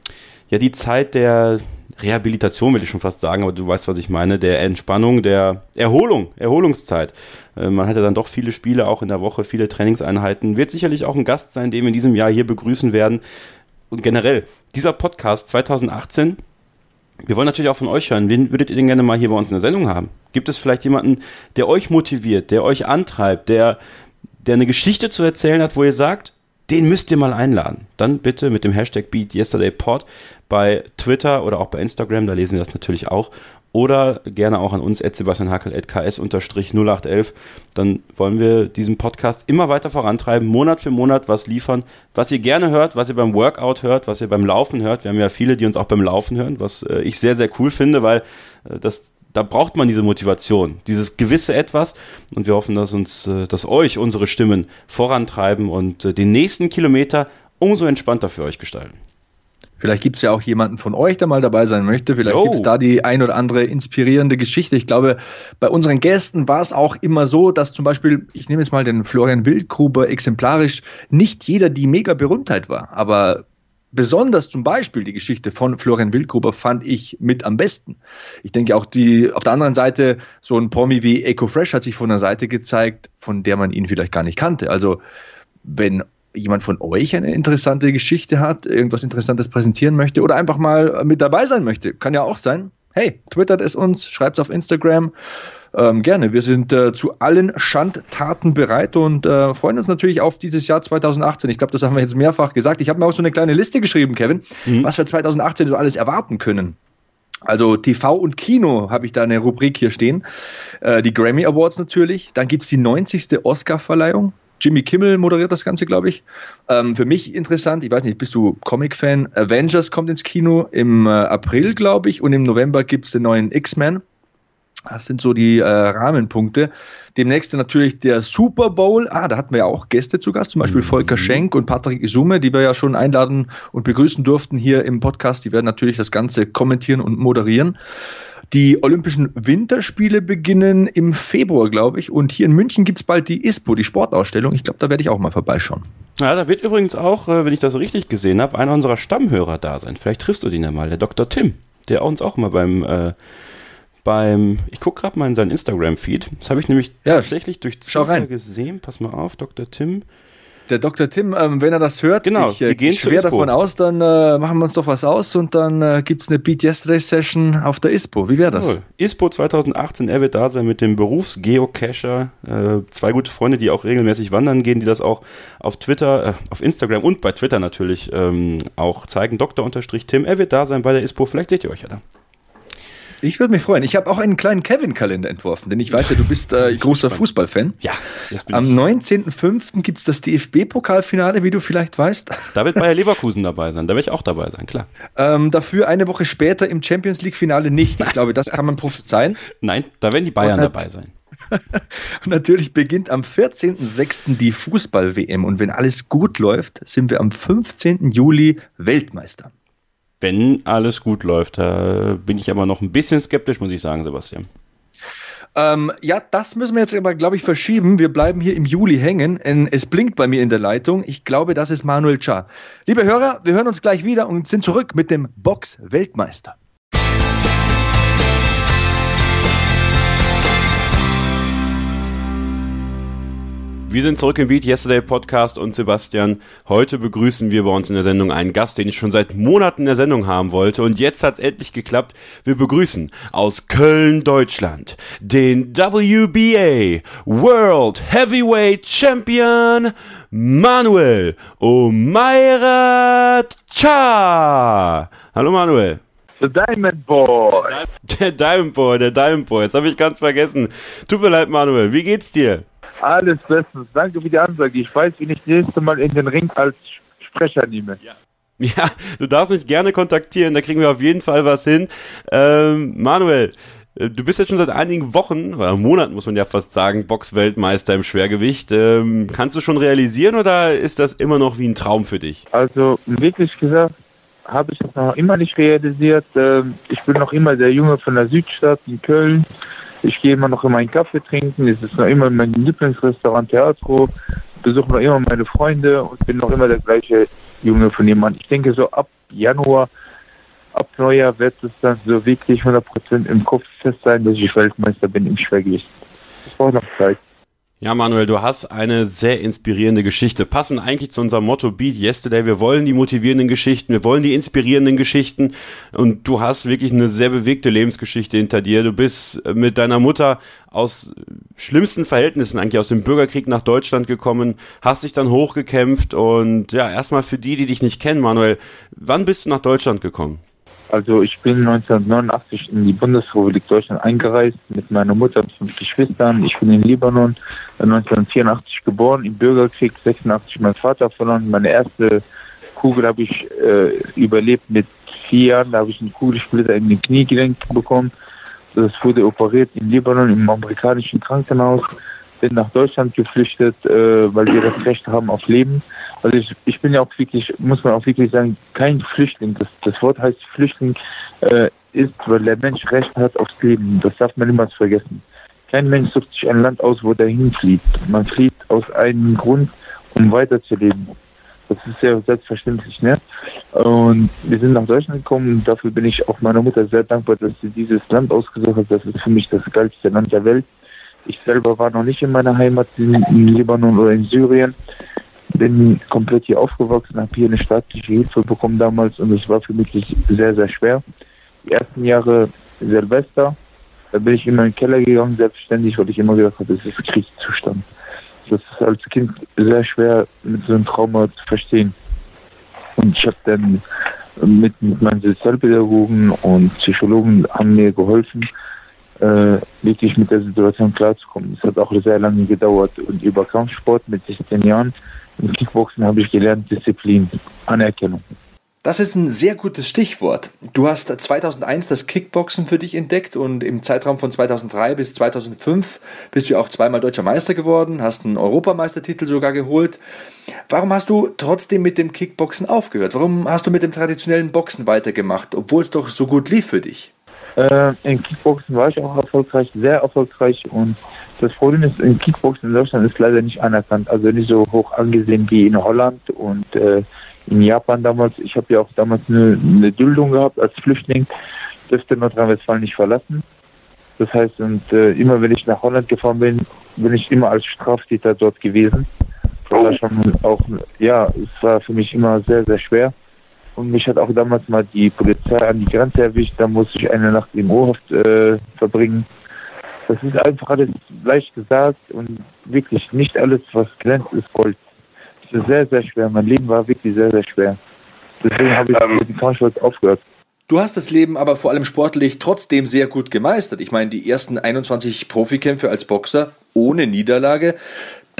ja, die Zeit der Rehabilitation, will ich schon fast sagen, aber du weißt, was ich meine, der Entspannung, der Erholung, Erholungszeit. Äh, man hatte dann doch viele Spiele auch in der Woche, viele Trainingseinheiten. Wird sicherlich auch ein Gast sein, den wir in diesem Jahr hier begrüßen werden. Und generell, dieser Podcast 2018 wir wollen natürlich auch von euch hören. Wen würdet ihr denn gerne mal hier bei uns in der Sendung haben? Gibt es vielleicht jemanden, der euch motiviert, der euch antreibt, der, der eine Geschichte zu erzählen hat, wo ihr sagt, den müsst ihr mal einladen. Dann bitte mit dem Hashtag BeatYesterdayPod bei Twitter oder auch bei Instagram, da lesen wir das natürlich auch. Oder gerne auch an uns, sebastianhackel.ks-0811. Dann wollen wir diesen Podcast immer weiter vorantreiben, Monat für Monat was liefern, was ihr gerne hört, was ihr beim Workout hört, was ihr beim Laufen hört. Wir haben ja viele, die uns auch beim Laufen hören, was äh, ich sehr, sehr cool finde, weil äh, das da braucht man diese Motivation, dieses gewisse Etwas. Und wir hoffen, dass uns, äh, dass euch unsere Stimmen vorantreiben und äh, den nächsten Kilometer umso entspannter für euch gestalten. Vielleicht gibt es ja auch jemanden von euch, der mal dabei sein möchte. Vielleicht gibt es da die ein oder andere inspirierende Geschichte. Ich glaube, bei unseren Gästen war es auch immer so, dass zum Beispiel, ich nehme jetzt mal den Florian Wildgruber exemplarisch, nicht jeder die mega Berühmtheit war. Aber besonders zum Beispiel die Geschichte von Florian Wildgruber fand ich mit am besten. Ich denke auch die, auf der anderen Seite, so ein Promi wie Eco Fresh hat sich von einer Seite gezeigt, von der man ihn vielleicht gar nicht kannte. Also, wenn jemand von euch eine interessante Geschichte hat, irgendwas Interessantes präsentieren möchte oder einfach mal mit dabei sein möchte, kann ja auch sein. Hey, twittert es uns, schreibt es auf Instagram ähm, gerne. Wir sind äh, zu allen Schandtaten bereit und äh, freuen uns natürlich auf dieses Jahr 2018. Ich glaube, das haben wir jetzt mehrfach gesagt. Ich habe mir auch so eine kleine Liste geschrieben, Kevin, mhm. was wir 2018 so alles erwarten können. Also TV und Kino habe ich da eine Rubrik hier stehen. Äh, die Grammy Awards natürlich. Dann gibt es die 90. Oscar-Verleihung. Jimmy Kimmel moderiert das Ganze, glaube ich. Ähm, für mich interessant, ich weiß nicht, bist du Comic-Fan? Avengers kommt ins Kino im äh, April, glaube ich, und im November gibt es den neuen X-Men. Das sind so die äh, Rahmenpunkte. Demnächst natürlich der Super Bowl. Ah, da hatten wir ja auch Gäste zu Gast, zum Beispiel mhm. Volker Schenk und Patrick Isume, die wir ja schon einladen und begrüßen durften hier im Podcast. Die werden natürlich das Ganze kommentieren und moderieren. Die Olympischen Winterspiele beginnen im Februar, glaube ich. Und hier in München gibt es bald die ISPO, die Sportausstellung. Ich glaube, da werde ich auch mal vorbeischauen. Ja, da wird übrigens auch, äh, wenn ich das richtig gesehen habe, einer unserer Stammhörer da sein. Vielleicht triffst du den ja mal, der Dr. Tim, der uns auch mal beim äh, beim, ich gucke gerade mal in seinen Instagram-Feed. Das habe ich nämlich ja, tatsächlich durch Zufall gesehen. Pass mal auf, Dr. Tim. Der Dr. Tim, ähm, wenn er das hört, genau, ich äh, gehe schwer davon aus, dann äh, machen wir uns doch was aus und dann äh, gibt es eine Beat Yesterday Session auf der ISPO. Wie wäre das? Cool. ISPO 2018, er wird da sein mit dem Berufsgeocacher. Äh, zwei gute Freunde, die auch regelmäßig wandern gehen, die das auch auf Twitter, äh, auf Instagram und bei Twitter natürlich ähm, auch zeigen. Dr. Tim, er wird da sein bei der ISPO. Vielleicht seht ihr euch ja da. Ich würde mich freuen. Ich habe auch einen kleinen Kevin-Kalender entworfen, denn ich weiß ja, du bist äh, großer Fußballfan. Ja, das bin Am 19.05. gibt es das DFB-Pokalfinale, wie du vielleicht weißt. Da wird Bayer Leverkusen dabei sein. Da werde ich auch dabei sein, klar. Ähm, dafür eine Woche später im Champions League-Finale nicht. Ich glaube, das kann man prophezeien. Nein, da werden die Bayern dabei sein. und natürlich beginnt am 14.06. die Fußball-WM. Und wenn alles gut läuft, sind wir am 15. Juli Weltmeister wenn alles gut läuft. Da bin ich aber noch ein bisschen skeptisch, muss ich sagen, Sebastian. Ähm, ja, das müssen wir jetzt aber, glaube ich, verschieben. Wir bleiben hier im Juli hängen. Es blinkt bei mir in der Leitung. Ich glaube, das ist Manuel Cha. Liebe Hörer, wir hören uns gleich wieder und sind zurück mit dem Box-Weltmeister. Wir sind zurück im Beat Yesterday Podcast und Sebastian, heute begrüßen wir bei uns in der Sendung einen Gast, den ich schon seit Monaten in der Sendung haben wollte und jetzt hat es endlich geklappt. Wir begrüßen aus Köln, Deutschland, den WBA World Heavyweight Champion Manuel Omeira Cha. Hallo Manuel. The Diamond Boy. Der Diamond Boy, der Diamond Boy. Das habe ich ganz vergessen. Tut mir leid, Manuel. Wie geht's dir? Alles bestens. Danke für die Ansage. Ich weiß, wie ich das nächste Mal in den Ring als Sprecher nehme. Ja. Ja, du darfst mich gerne kontaktieren, da kriegen wir auf jeden Fall was hin. Ähm, Manuel, äh, du bist jetzt schon seit einigen Wochen, oder Monaten muss man ja fast sagen, Boxweltmeister im Schwergewicht. Ähm, kannst du schon realisieren oder ist das immer noch wie ein Traum für dich? Also wirklich gesagt, habe ich das noch immer nicht realisiert. Ähm, ich bin noch immer der Junge von der Südstadt in Köln. Ich gehe immer noch immer einen Kaffee trinken. Es ist noch immer mein Lieblingsrestaurant Teatro. Besuche noch immer meine Freunde und bin noch immer der gleiche Junge von jemand. Ich denke so ab Januar ab Neujahr wird es dann so wirklich 100% im Kopf fest sein, dass ich Weltmeister bin im Schwergewicht. Das braucht noch Zeit. Ja, Manuel, du hast eine sehr inspirierende Geschichte. Passen eigentlich zu unserem Motto Beat Yesterday. Wir wollen die motivierenden Geschichten, wir wollen die inspirierenden Geschichten. Und du hast wirklich eine sehr bewegte Lebensgeschichte hinter dir. Du bist mit deiner Mutter aus schlimmsten Verhältnissen eigentlich aus dem Bürgerkrieg nach Deutschland gekommen, hast dich dann hochgekämpft und ja, erstmal für die, die dich nicht kennen, Manuel, wann bist du nach Deutschland gekommen? Also ich bin 1989 in die Bundesrepublik Deutschland eingereist mit meiner Mutter und fünf Geschwistern. Ich bin in Libanon 1984 geboren, im Bürgerkrieg 86 mein Vater verloren. Meine erste Kugel habe ich äh, überlebt mit vier Jahren. Da habe ich einen Kugelsplitter in den Kniegelenk bekommen. Das wurde operiert in Libanon im amerikanischen Krankenhaus. Bin nach Deutschland geflüchtet, äh, weil wir das Recht haben auf Leben. Also ich, ich bin ja auch wirklich, muss man auch wirklich sagen, kein Flüchtling. Das, das Wort heißt Flüchtling äh, ist, weil der Mensch Recht hat aufs Leben. Das darf man niemals vergessen. Kein Mensch sucht sich ein Land aus, wo der hinflieht. Man flieht aus einem Grund, um weiterzuleben. Das ist ja selbstverständlich, ne? Und wir sind nach Deutschland gekommen dafür bin ich auch meiner Mutter sehr dankbar, dass sie dieses Land ausgesucht hat. Das ist für mich das geilste Land der Welt. Ich selber war noch nicht in meiner Heimat in, Libanon oder in Syrien bin komplett hier aufgewachsen, habe hier eine staatliche Hilfe bekommen damals und es war für mich sehr, sehr schwer. Die ersten Jahre Silvester, da bin ich immer in den Keller gegangen, selbstständig, weil ich immer gedacht habe, das ist Kriegszustand. Das ist als Kind sehr schwer mit so einem Trauma zu verstehen. Und ich habe dann mit, mit meinen Sozialpädagogen und Psychologen haben mir geholfen, äh, wirklich mit der Situation klarzukommen. Es hat auch sehr lange gedauert und über Kampfsport mit 16 Jahren im Kickboxen habe ich gelernt Disziplin, Anerkennung. Das ist ein sehr gutes Stichwort. Du hast 2001 das Kickboxen für dich entdeckt und im Zeitraum von 2003 bis 2005 bist du auch zweimal deutscher Meister geworden, hast einen Europameistertitel sogar geholt. Warum hast du trotzdem mit dem Kickboxen aufgehört? Warum hast du mit dem traditionellen Boxen weitergemacht, obwohl es doch so gut lief für dich? Äh, Im Kickboxen war ich auch erfolgreich, sehr erfolgreich und das Problem ist, im Kickboxen in Deutschland ist leider nicht anerkannt, also nicht so hoch angesehen wie in Holland und äh, in Japan damals. Ich habe ja auch damals eine, eine Duldung gehabt als Flüchtling, dürfte Nordrhein-Westfalen nicht verlassen. Das heißt, und äh, immer wenn ich nach Holland gefahren bin, bin ich immer als Straftäter dort gewesen. Das war schon auch, ja, es war für mich immer sehr, sehr schwer. Und mich hat auch damals mal die Polizei an die Grenze erwischt. Da musste ich eine Nacht im Urhaft äh, verbringen. Das ist einfach alles leicht gesagt und wirklich nicht alles, was glänzt, ist Gold. Es ist sehr, sehr schwer. Mein Leben war wirklich sehr, sehr schwer. Deswegen habe ich ähm, mit dem Kampfsport aufgehört. Du hast das Leben aber vor allem sportlich trotzdem sehr gut gemeistert. Ich meine, die ersten 21 Profikämpfe als Boxer ohne Niederlage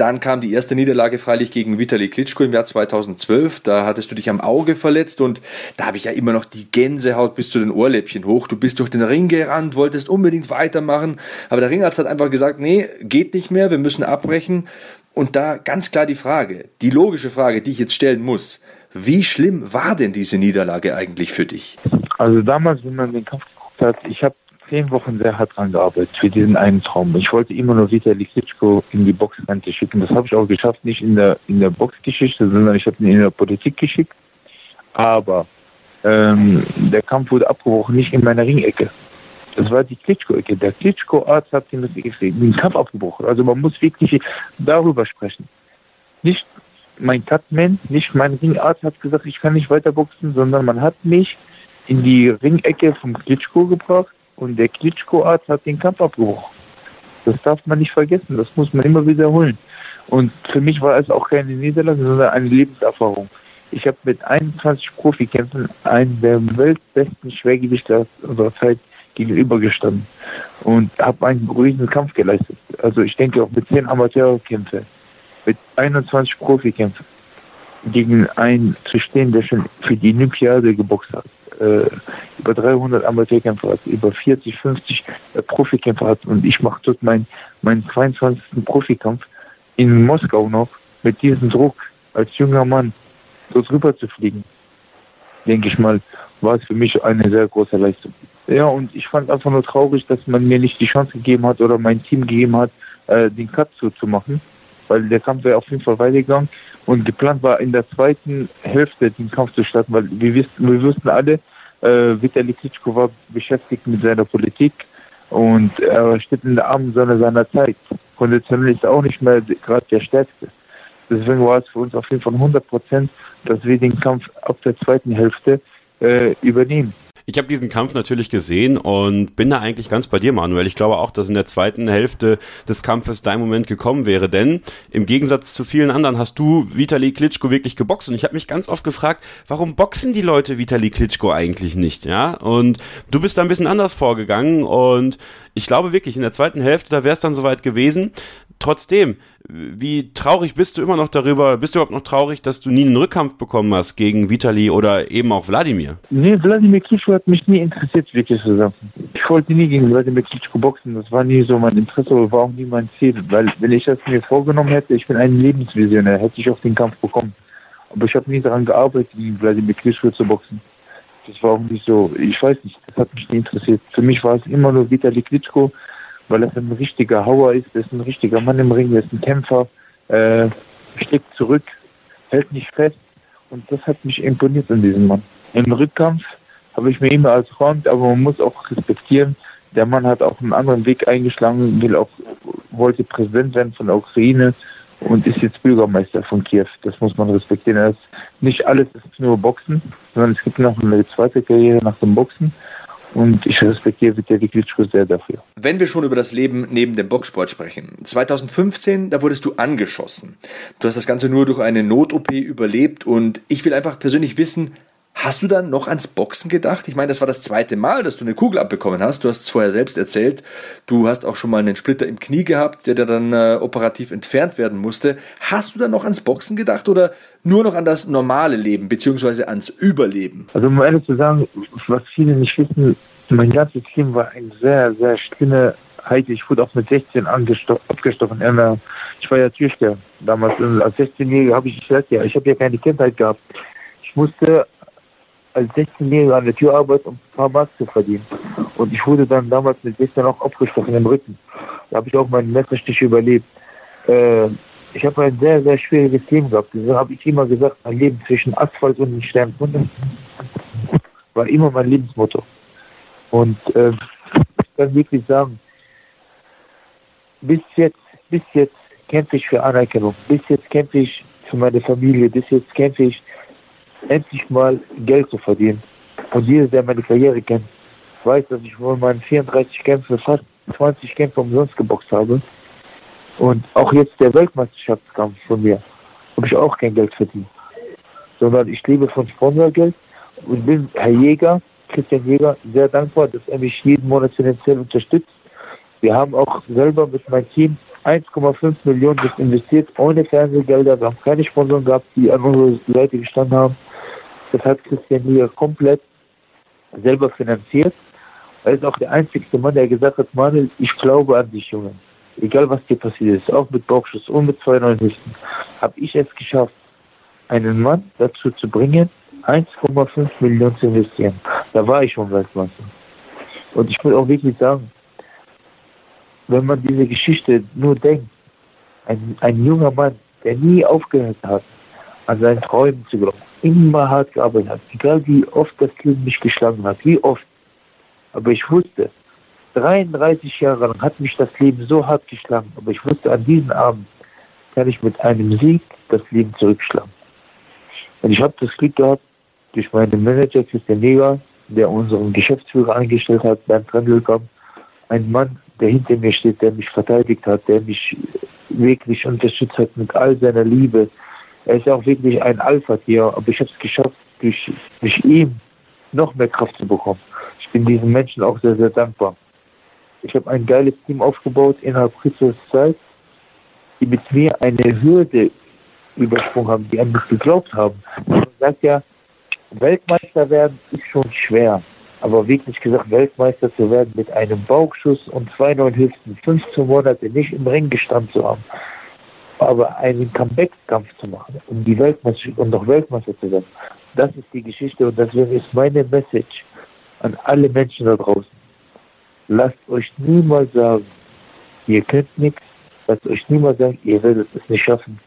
dann kam die erste Niederlage freilich gegen Vitali Klitschko im Jahr 2012. Da hattest du dich am Auge verletzt und da habe ich ja immer noch die Gänsehaut bis zu den Ohrläppchen hoch. Du bist durch den Ring gerannt, wolltest unbedingt weitermachen, aber der Ringarzt hat einfach gesagt, nee, geht nicht mehr, wir müssen abbrechen. Und da ganz klar die Frage, die logische Frage, die ich jetzt stellen muss. Wie schlimm war denn diese Niederlage eigentlich für dich? Also damals, wenn man den Kampf geguckt hat, ich habe zehn Wochen sehr hart dran gearbeitet für diesen einen Traum. Ich wollte immer nur Vitali Klitschko in die Boxrente schicken. Das habe ich auch geschafft, nicht in der, in der Boxgeschichte, sondern ich habe ihn in der Politik geschickt. Aber ähm, der Kampf wurde abgebrochen, nicht in meiner Ringecke. Das war die Klitschko-Ecke. Der Klitschko-Arzt hat den, den Kampf abgebrochen. Also man muss wirklich darüber sprechen. Nicht mein Cutman, nicht mein Ringarzt hat gesagt, ich kann nicht weiter boxen, sondern man hat mich in die Ringecke vom Klitschko gebracht und der Klitschko-Arzt hat den Kampf abgebrochen. Das darf man nicht vergessen, das muss man immer wiederholen. Und für mich war es auch keine Niederlage, sondern eine Lebenserfahrung. Ich habe mit 21 Profikämpfen einen der weltbesten Schwergewichter unserer Zeit gegenübergestanden und habe einen riesen Kampf geleistet. Also ich denke auch mit 10 Amateurkämpfen, mit 21 Profikämpfen gegen einen zu stehen, der schon für die Olympiade geboxt hat äh, über 300 Amateurkämpfer hat, über 40, 50 äh, Profikämpfer hat und ich mache dort meinen mein 22. Profikampf in Moskau noch mit diesem Druck als junger Mann dort rüber zu fliegen, denke ich mal, war es für mich eine sehr große Leistung. Ja, und ich fand einfach nur traurig, dass man mir nicht die Chance gegeben hat oder mein Team gegeben hat, äh, den Cut zu, zu machen, weil der Kampf wäre auf jeden Fall weitergegangen. Und geplant war in der zweiten Hälfte den Kampf zu starten, weil wir, wissen, wir wussten alle, Äh, Vitali Klitschko war beschäftigt mit seiner Politik und er steht in der Armensonne seiner Zeit. Konditionell ist auch nicht mehr gerade der Stärkste. Deswegen war es für uns auf jeden Fall 100 Prozent, dass wir den Kampf ab der zweiten Hälfte äh, übernehmen. Ich habe diesen Kampf natürlich gesehen und bin da eigentlich ganz bei dir, Manuel. Ich glaube auch, dass in der zweiten Hälfte des Kampfes dein Moment gekommen wäre, denn im Gegensatz zu vielen anderen hast du Vitali Klitschko wirklich geboxt und ich habe mich ganz oft gefragt, warum boxen die Leute Vitali Klitschko eigentlich nicht, ja? Und du bist da ein bisschen anders vorgegangen und ich glaube wirklich, in der zweiten Hälfte, da wäre es dann soweit gewesen. Trotzdem, wie traurig bist du immer noch darüber, bist du überhaupt noch traurig, dass du nie einen Rückkampf bekommen hast gegen Vitali oder eben auch Wladimir? Nee, Wladimir Klitschko hat mich nie interessiert, wirklich zu sagen. Ich wollte nie gegen Wladimir Klitschko boxen, das war nie so mein Interesse oder war auch nie mein Ziel, weil wenn ich das mir vorgenommen hätte, ich bin ein Lebensvisionär, hätte ich auch den Kampf bekommen. Aber ich habe nie daran gearbeitet, gegen Wladimir Klitschko zu boxen. Das war auch nicht so, ich weiß nicht, das hat mich nie interessiert. Für mich war es immer nur Vitali Klitschko, weil er ein richtiger Hauer ist, er ist ein richtiger Mann im Ring, er ist ein Kämpfer, äh, schlägt zurück, hält nicht fest und das hat mich imponiert an diesem Mann. Im Rückkampf habe ich mir immer als Freund, aber man muss auch respektieren, der Mann hat auch einen anderen Weg eingeschlagen, will auch, wollte Präsident werden von der Ukraine und ist jetzt Bürgermeister von Kiew. Das muss man respektieren. Das nicht alles ist nur Boxen, sondern es gibt noch eine zweite Karriere nach dem Boxen. Und ich respektiere Vitali Klitschko sehr dafür. Wenn wir schon über das Leben neben dem Boxsport sprechen. 2015, da wurdest du angeschossen. Du hast das Ganze nur durch eine Not-OP überlebt und ich will einfach persönlich wissen, Hast du dann noch ans Boxen gedacht? Ich meine, das war das zweite Mal, dass du eine Kugel abbekommen hast. Du hast es vorher selbst erzählt. Du hast auch schon mal einen Splitter im Knie gehabt, der dann äh, operativ entfernt werden musste. Hast du dann noch ans Boxen gedacht oder nur noch an das normale Leben beziehungsweise ans Überleben? Also um ehrlich zu sagen, was viele nicht wissen, mein ganzes Leben war ein sehr, sehr schlimme Heit. Ich wurde auch mit 16 abgestochen. Ich war ja Türsteher damals. Als 16-Jähriger habe ich gesagt, ja, ich habe ja keine Kindheit gehabt. Ich musste als 16-Jähriger an der Tür arbeiten, um ein paar Mark zu verdienen. Und ich wurde dann damals mit 16 auch abgestochen im Rücken. Da habe ich auch meinen Messerstich überlebt. Äh, ich habe ein sehr, sehr schwieriges Leben gehabt. Deswegen habe ich immer gesagt, mein Leben zwischen Asphalt und den Sternkunden war immer mein Lebensmotto. Und äh, ich kann wirklich sagen, bis jetzt, bis jetzt kämpfe ich für Anerkennung. Bis jetzt kämpfe ich für meine Familie. Bis jetzt kämpfe ich endlich mal Geld zu verdienen. Und jeder, der meine Karriere kennt, weiß, dass ich wohl meinen 34 Kämpfe, fast 20 Kämpfe umsonst geboxt habe. Und auch jetzt der Weltmeisterschaftskampf von mir habe ich auch kein Geld verdient. Sondern ich lebe von Sponsorgeld und bin Herr Jäger, Christian Jäger, sehr dankbar, dass er mich jeden Monat finanziell unterstützt. Wir haben auch selber mit meinem Team 1,5 Millionen investiert, ohne Fernsehgelder. Wir haben keine Sponsoren gehabt, die an unserer Seite gestanden haben. Das hat Christian Lier komplett selber finanziert. Er ist auch der einzigste Mann, der gesagt hat, Manuel, ich glaube an dich, Junge. Egal was dir passiert ist, auch mit Bauchschuss und mit zwei neuen Hüften, habe ich es geschafft, einen Mann dazu zu bringen, 1,5 Millionen zu investieren. Da war ich schon Weltmeister. Und ich will auch wirklich sagen, wenn man diese Geschichte nur denkt, ein, ein junger Mann, der nie aufgehört hat, an seinen Träumen zu glauben, immer hart gearbeitet hat, egal wie oft das Leben mich geschlagen hat, wie oft. Aber ich wusste, 33 Jahre lang hat mich das Leben so hart geschlagen, aber ich wusste, an diesem Abend kann ich mit einem Sieg das Leben zurückschlagen. Und ich habe das Glück gehabt, durch meinen Manager Christian Neger, der unseren Geschäftsführer eingestellt hat, Bernd Trendelkamp, ein Mann, der hinter mir steht, der mich verteidigt hat, der mich wirklich unterstützt hat mit all seiner Liebe, er ist auch wirklich ein Alpha-Tier, aber ich habe es geschafft, durch, durch ihn noch mehr Kraft zu bekommen. Ich bin diesen Menschen auch sehr, sehr dankbar. Ich habe ein geiles Team aufgebaut innerhalb kürzester Zeit, die mit mir eine Hürde übersprungen haben, die an mich geglaubt haben. Man sagt ja, Weltmeister werden ist schon schwer. Aber wirklich gesagt, Weltmeister zu werden mit einem Bauchschuss und zwei neuen Hüften, 15 Monate nicht im Ring gestanden zu haben, aber einen Comeback-Kampf zu machen, um die Weltmeisterschaft und noch Weltmeister zu werden, das ist die Geschichte und deswegen ist meine Message an alle Menschen da draußen. Lasst euch niemals sagen, ihr könnt nichts, lasst euch niemals sagen, ihr werdet es nicht schaffen.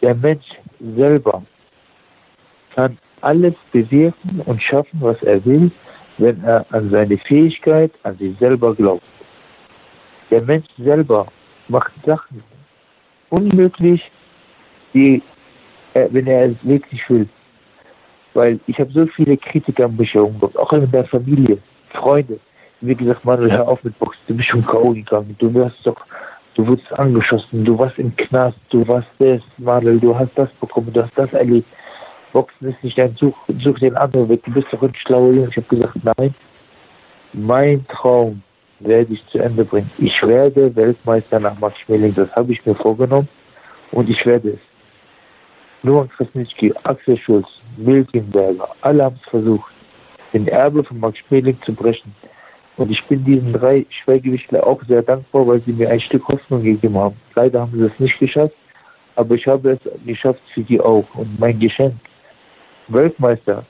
Der Mensch selber kann alles bewirken und schaffen, was er will, wenn er an seine Fähigkeit, an sich selber glaubt. Der Mensch selber macht Sachen unmöglich, die, er, wenn er es wirklich will. Weil ich habe so viele Kritiker an mich herumgebracht, auch in der Familie, Freunde. Wie gesagt, Manuel, hör auf mit Boxen, du bist schon K.O. gegangen, du wirst doch, du wurdest angeschossen, du warst im Knast, du warst das, Manuel, du hast das bekommen, du hast das erlebt. Boxen ist nicht dein Such, such den anderen weg, du bist doch ein schlauer Junge. Ich habe gesagt, nein, mein Traum werde ich zu Ende bringen. Ich werde Weltmeister nach Max Schmeling, das habe ich mir vorgenommen und ich werde es. Luan Krasnitski, Axel Schulz, Milkenberger, alle haben es versucht, den Erbe von Max Schmeling zu brechen. Und ich bin diesen drei Schwergewichtler auch sehr dankbar, weil sie mir ein Stück Hoffnung gegeben haben. Leider haben sie es nicht geschafft, aber ich habe es geschafft für die auch. Und mein Geschenk, Weltmeister,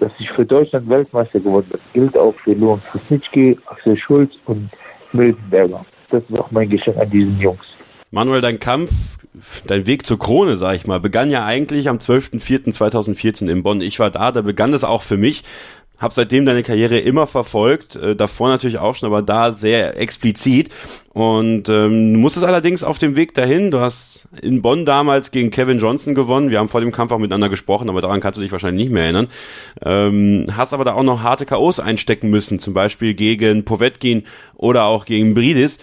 dass ich für Deutschland Weltmeister geworden bin, gilt auch für Luan Krasnitski, Axel Schulz und Milkenberger. Das ist auch mein Geschenk an diesen Jungs. Manuel, dein Kampf, dein Weg zur Krone, sag ich mal, begann ja eigentlich am 12.04.2014 in Bonn. Ich war da, da begann es auch für mich. Hab seitdem deine Karriere immer verfolgt, äh, davor natürlich auch schon, aber da sehr explizit. Und ähm, du musstest allerdings auf dem Weg dahin, du hast in Bonn damals gegen Kevin Johnson gewonnen, wir haben vor dem Kampf auch miteinander gesprochen, aber daran kannst du dich wahrscheinlich nicht mehr erinnern. Ähm, hast aber da auch noch harte K.O.s einstecken müssen, zum Beispiel gegen Povetkin oder auch gegen Bridis.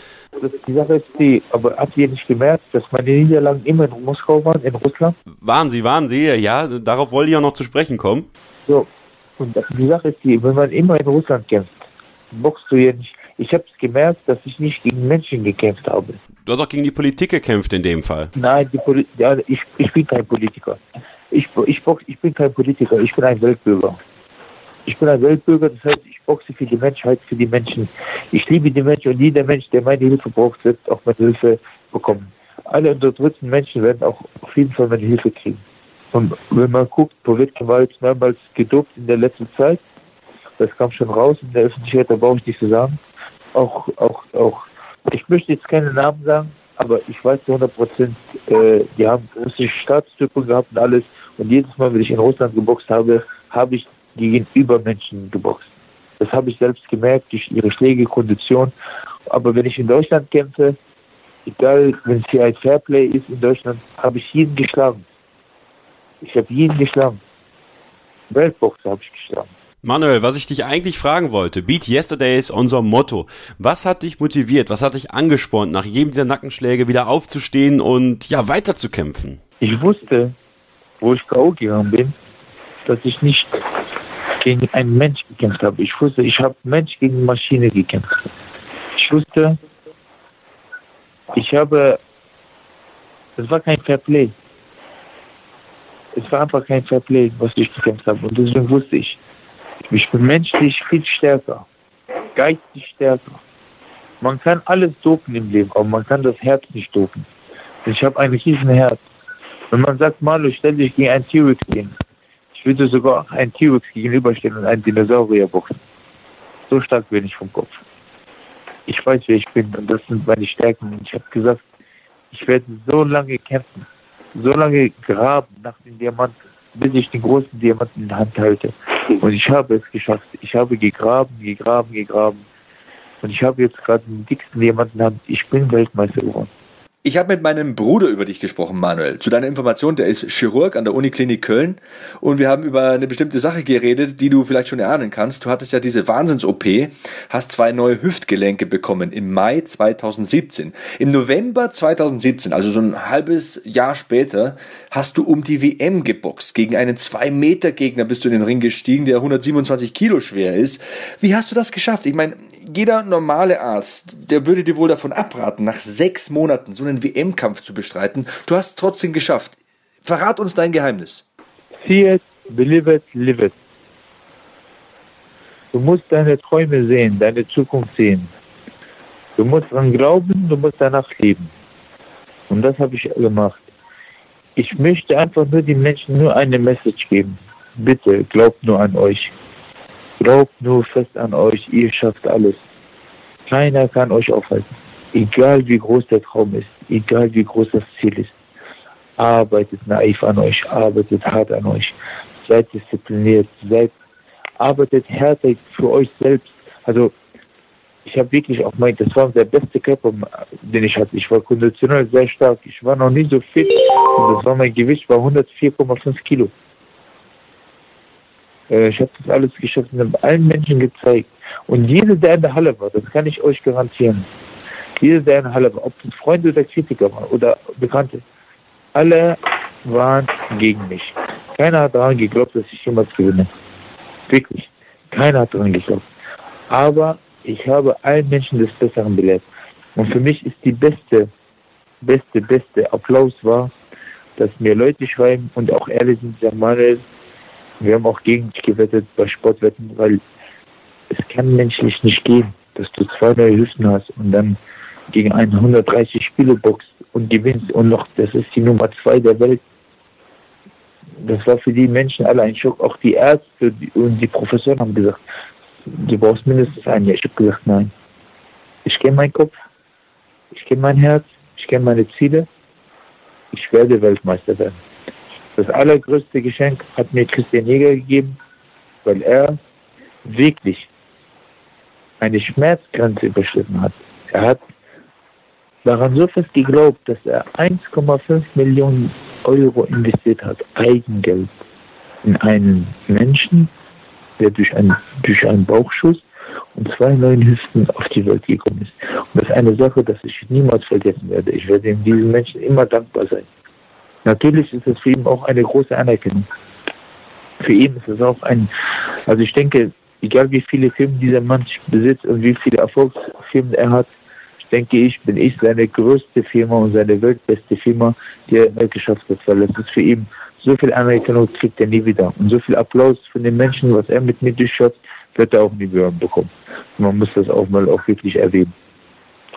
Die Sache ist die, aber habt ihr nicht gemerkt, dass meine Niederlagen immer in Moskau waren, in Russland? Waren sie, waren sie, ja, darauf wollte ich auch noch zu sprechen kommen. So, und die Sache ist die, wenn man immer in Russland kämpft, boxst du ja nicht. Ich habe es gemerkt, dass ich nicht gegen Menschen gekämpft habe. Du hast auch gegen die Politik gekämpft in dem Fall. Nein, ja, ich, ich bin kein Politiker. Ich, ich, box, ich bin kein Politiker, ich bin ein Weltbürger. Ich bin ein Weltbürger, das heißt, ich boxe für die Menschheit, für die Menschen. Ich liebe die Menschen und jeder Mensch, der meine Hilfe braucht, wird auch meine Hilfe bekommen. Alle unterdrückten Menschen werden auch auf jeden Fall meine Hilfe kriegen. Und wenn man guckt, Povetkin war jetzt mehrmals gedopt in der letzten Zeit. Das kam schon raus in der Öffentlichkeit, da brauche ich nicht zu sagen. Auch, auch, auch, ich möchte jetzt keine Namen sagen, aber ich weiß zu 100 Prozent, äh, die haben russische Staatstypen gehabt und alles. Und jedes Mal, wenn ich in Russland geboxt habe, habe ich gegen Übermenschen geboxt. Das habe ich selbst gemerkt durch ihre Schläge, Kondition. Aber wenn ich in Deutschland kämpfe, egal, wenn es hier ein Fairplay ist in Deutschland, habe ich jeden geschlagen. Ich habe jeden geschlagen. Weltboxer habe ich geschlagen. Manuel, was ich dich eigentlich fragen wollte, Beat Yesterday ist unser Motto. Was hat dich motiviert, was hat dich angespornt, nach jedem dieser Nackenschläge wieder aufzustehen und ja, weiterzukämpfen? Ich wusste, wo ich K.O. gegangen bin, dass ich nicht gegen einen Mensch gekämpft habe. Ich wusste, ich habe Mensch gegen Maschine gekämpft. Ich wusste, ich habe, es war kein Fair Play es war einfach kein Fairplay, was ich gekämpft habe. Und deswegen wusste ich, ich bin menschlich viel stärker, geistig stärker. Man kann alles dopen im Leben, aber man kann das Herz nicht dopen. Ich habe ein riesen Herz. Wenn man sagt, Malu, stell dich gegen einen T-Rex gegen. Ich würde sogar einen T-Rex gegenüberstellen und einen Dinosaurier boxen. So stark bin ich vom Kopf. Ich weiß, wer ich bin und das sind meine Stärken. Ich habe gesagt, ich werde so lange kämpfen, so lange graben nach den Diamanten, bis ich den großen Diamanten in der Hand halte. Und ich habe es geschafft. Ich habe gegraben, gegraben, gegraben. Und ich habe jetzt gerade den dicksten Diamanten in der Hand. Ich bin Weltmeister geworden. Ich habe mit meinem Bruder über dich gesprochen, Manuel. Zu deiner Information, der ist Chirurg an der Uniklinik Köln und wir haben über eine bestimmte Sache geredet, die du vielleicht schon erahnen kannst. Du hattest ja diese Wahnsinns-OP, hast zwei neue Hüftgelenke bekommen im Mai 2017. Im November 2017, also so ein halbes Jahr später, hast du um die WM geboxt. Gegen einen 2-Meter-Gegner bist du in den Ring gestiegen, der 127 Kilo schwer ist. Wie hast du das geschafft? Ich meine, jeder normale Arzt, der würde dir wohl davon abraten, nach sechs Monaten so einen WM-Kampf zu bestreiten. Du hast es trotzdem geschafft. Verrat uns dein Geheimnis. See it, believe it, live it. Du musst deine Träume sehen, deine Zukunft sehen. Du musst dran glauben, du musst danach leben. Und das habe ich gemacht. Ich möchte einfach nur den Menschen nur eine Message geben. Bitte, glaubt nur an euch. Glaubt nur fest an euch, ihr schafft alles. Keiner kann euch aufhalten. Egal wie groß der Traum ist, egal wie groß das Ziel ist. Arbeitet naiv an euch, arbeitet hart an euch. seid diszipliniert, seid, arbeitet härter für euch selbst. Also ich habe wirklich auch mein, das war der beste Körper, den ich hatte. Ich war konditionell sehr stark. Ich war noch nie so fit. Und das war mein Gewicht war 104,5 Kilo. Äh, ich habe das alles geschafft und habe allen Menschen gezeigt. Und jeder, der in der Halle war, das kann ich euch garantieren. Der Halle war, ob das Freunde oder Kritiker waren oder Bekannte, alle waren gegen mich. Keiner hat daran geglaubt, dass ich jemals gewinne. Wirklich. Keiner hat daran geglaubt. Aber ich habe allen Menschen des Besseren belehrt. Und für mich ist die beste, beste, beste Applaus war, dass mir Leute schreiben und auch ehrlich sind, sagen, Manuel, wir haben auch gegen dich gewettet bei Sportwetten, weil es kann menschlich nicht gehen, dass du zwei neue Hüften hast und dann gegen einen 130 Spiele boxt und gewinnst und noch, das ist die Nummer zwei der Welt. Das war für die Menschen alle ein Schock. Auch die Ärzte und die Professoren haben gesagt, du brauchst mindestens ein Jahr. Ich habe gesagt, nein. Ich kenne meinen Kopf, ich kenne mein Herz, ich kenne meine Ziele. Ich werde Weltmeister werden. Das allergrößte Geschenk hat mir Christian Jäger gegeben, weil er wirklich eine Schmerzgrenze überschritten hat. Er hat daran so fest geglaubt, dass er 1,5 Millionen Euro investiert hat, Eigengeld, in einen Menschen, der durch, ein, durch einen Bauchschuss und zwei neuen Hüften auf die Welt gekommen ist. Und das ist eine Sache, das ich niemals vergessen werde. Ich werde diesen Menschen immer dankbar sein. Natürlich ist es für ihn auch eine große Anerkennung. Für ihn ist es auch ein, also ich denke, egal wie viele Firmen dieser Mann besitzt und wie viele Erfolgsfirmen er hat, denke ich, bin ich seine größte Firma und seine weltbeste Firma, die er geschafft hat, weil es ist für ihn so viel Anerkennung kriegt er nie wieder. Und so viel Applaus von den Menschen, was er mit mir durchschaut, wird er auch nie wieder bekommen. man muss das auch mal auch wirklich erwähnen.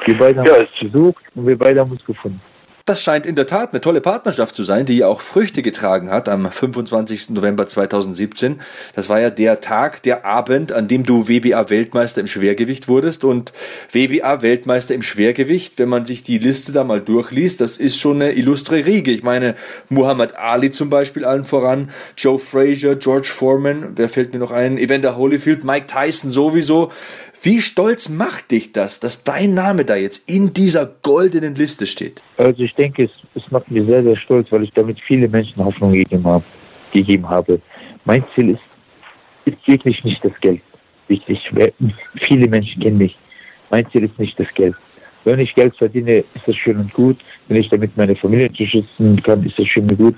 Wir beide haben es versucht und wir beide haben uns gefunden. Das scheint in der Tat eine tolle Partnerschaft zu sein, die ja auch Früchte getragen hat am 25. November 2017. Das war ja der Tag, der Abend, an dem du WBA-Weltmeister im Schwergewicht wurdest. Und WBA-Weltmeister im Schwergewicht, wenn man sich die Liste da mal durchliest, das ist schon eine illustre Riege. Ich meine, Muhammad Ali zum Beispiel allen voran, Joe Frazier, George Foreman, wer fällt mir noch ein, Evander Holyfield, Mike Tyson sowieso. Wie stolz macht dich das, dass dein Name da jetzt in dieser goldenen Liste steht? Also ich denke, es, es macht mich sehr, sehr stolz, weil ich damit viele Menschen Hoffnung gegeben habe. Gegeben habe. Mein Ziel ist, ist wirklich nicht das Geld. Wichtig. Viele Menschen kennen mich. Mein Ziel ist nicht das Geld. Wenn ich Geld verdiene, ist das schön und gut. Wenn ich damit meine Familie unterstützen kann, ist das schön und gut.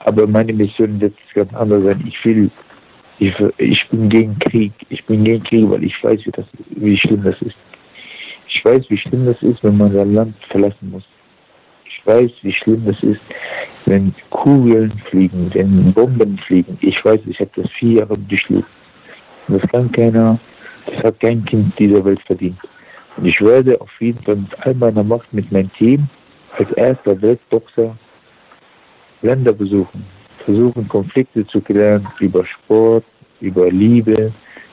Aber meine Mission wird ganz anders sein. Ich will ich, ich bin gegen Krieg. Ich bin gegen Krieg, weil ich weiß, wie, das, wie schlimm das ist. Ich weiß, wie schlimm das ist, wenn man sein Land verlassen muss. Ich weiß, wie schlimm das ist, wenn Kugeln fliegen, wenn Bomben fliegen. Ich weiß, ich habe das vier Jahre durchlebt. Das kann keiner, das hat kein Kind dieser Welt verdient. Und ich werde auf jeden Fall mit all meiner Macht, mit meinem Team, als erster Weltboxer Länder besuchen versuchen, Konflikte zu klären über Sport, über Liebe,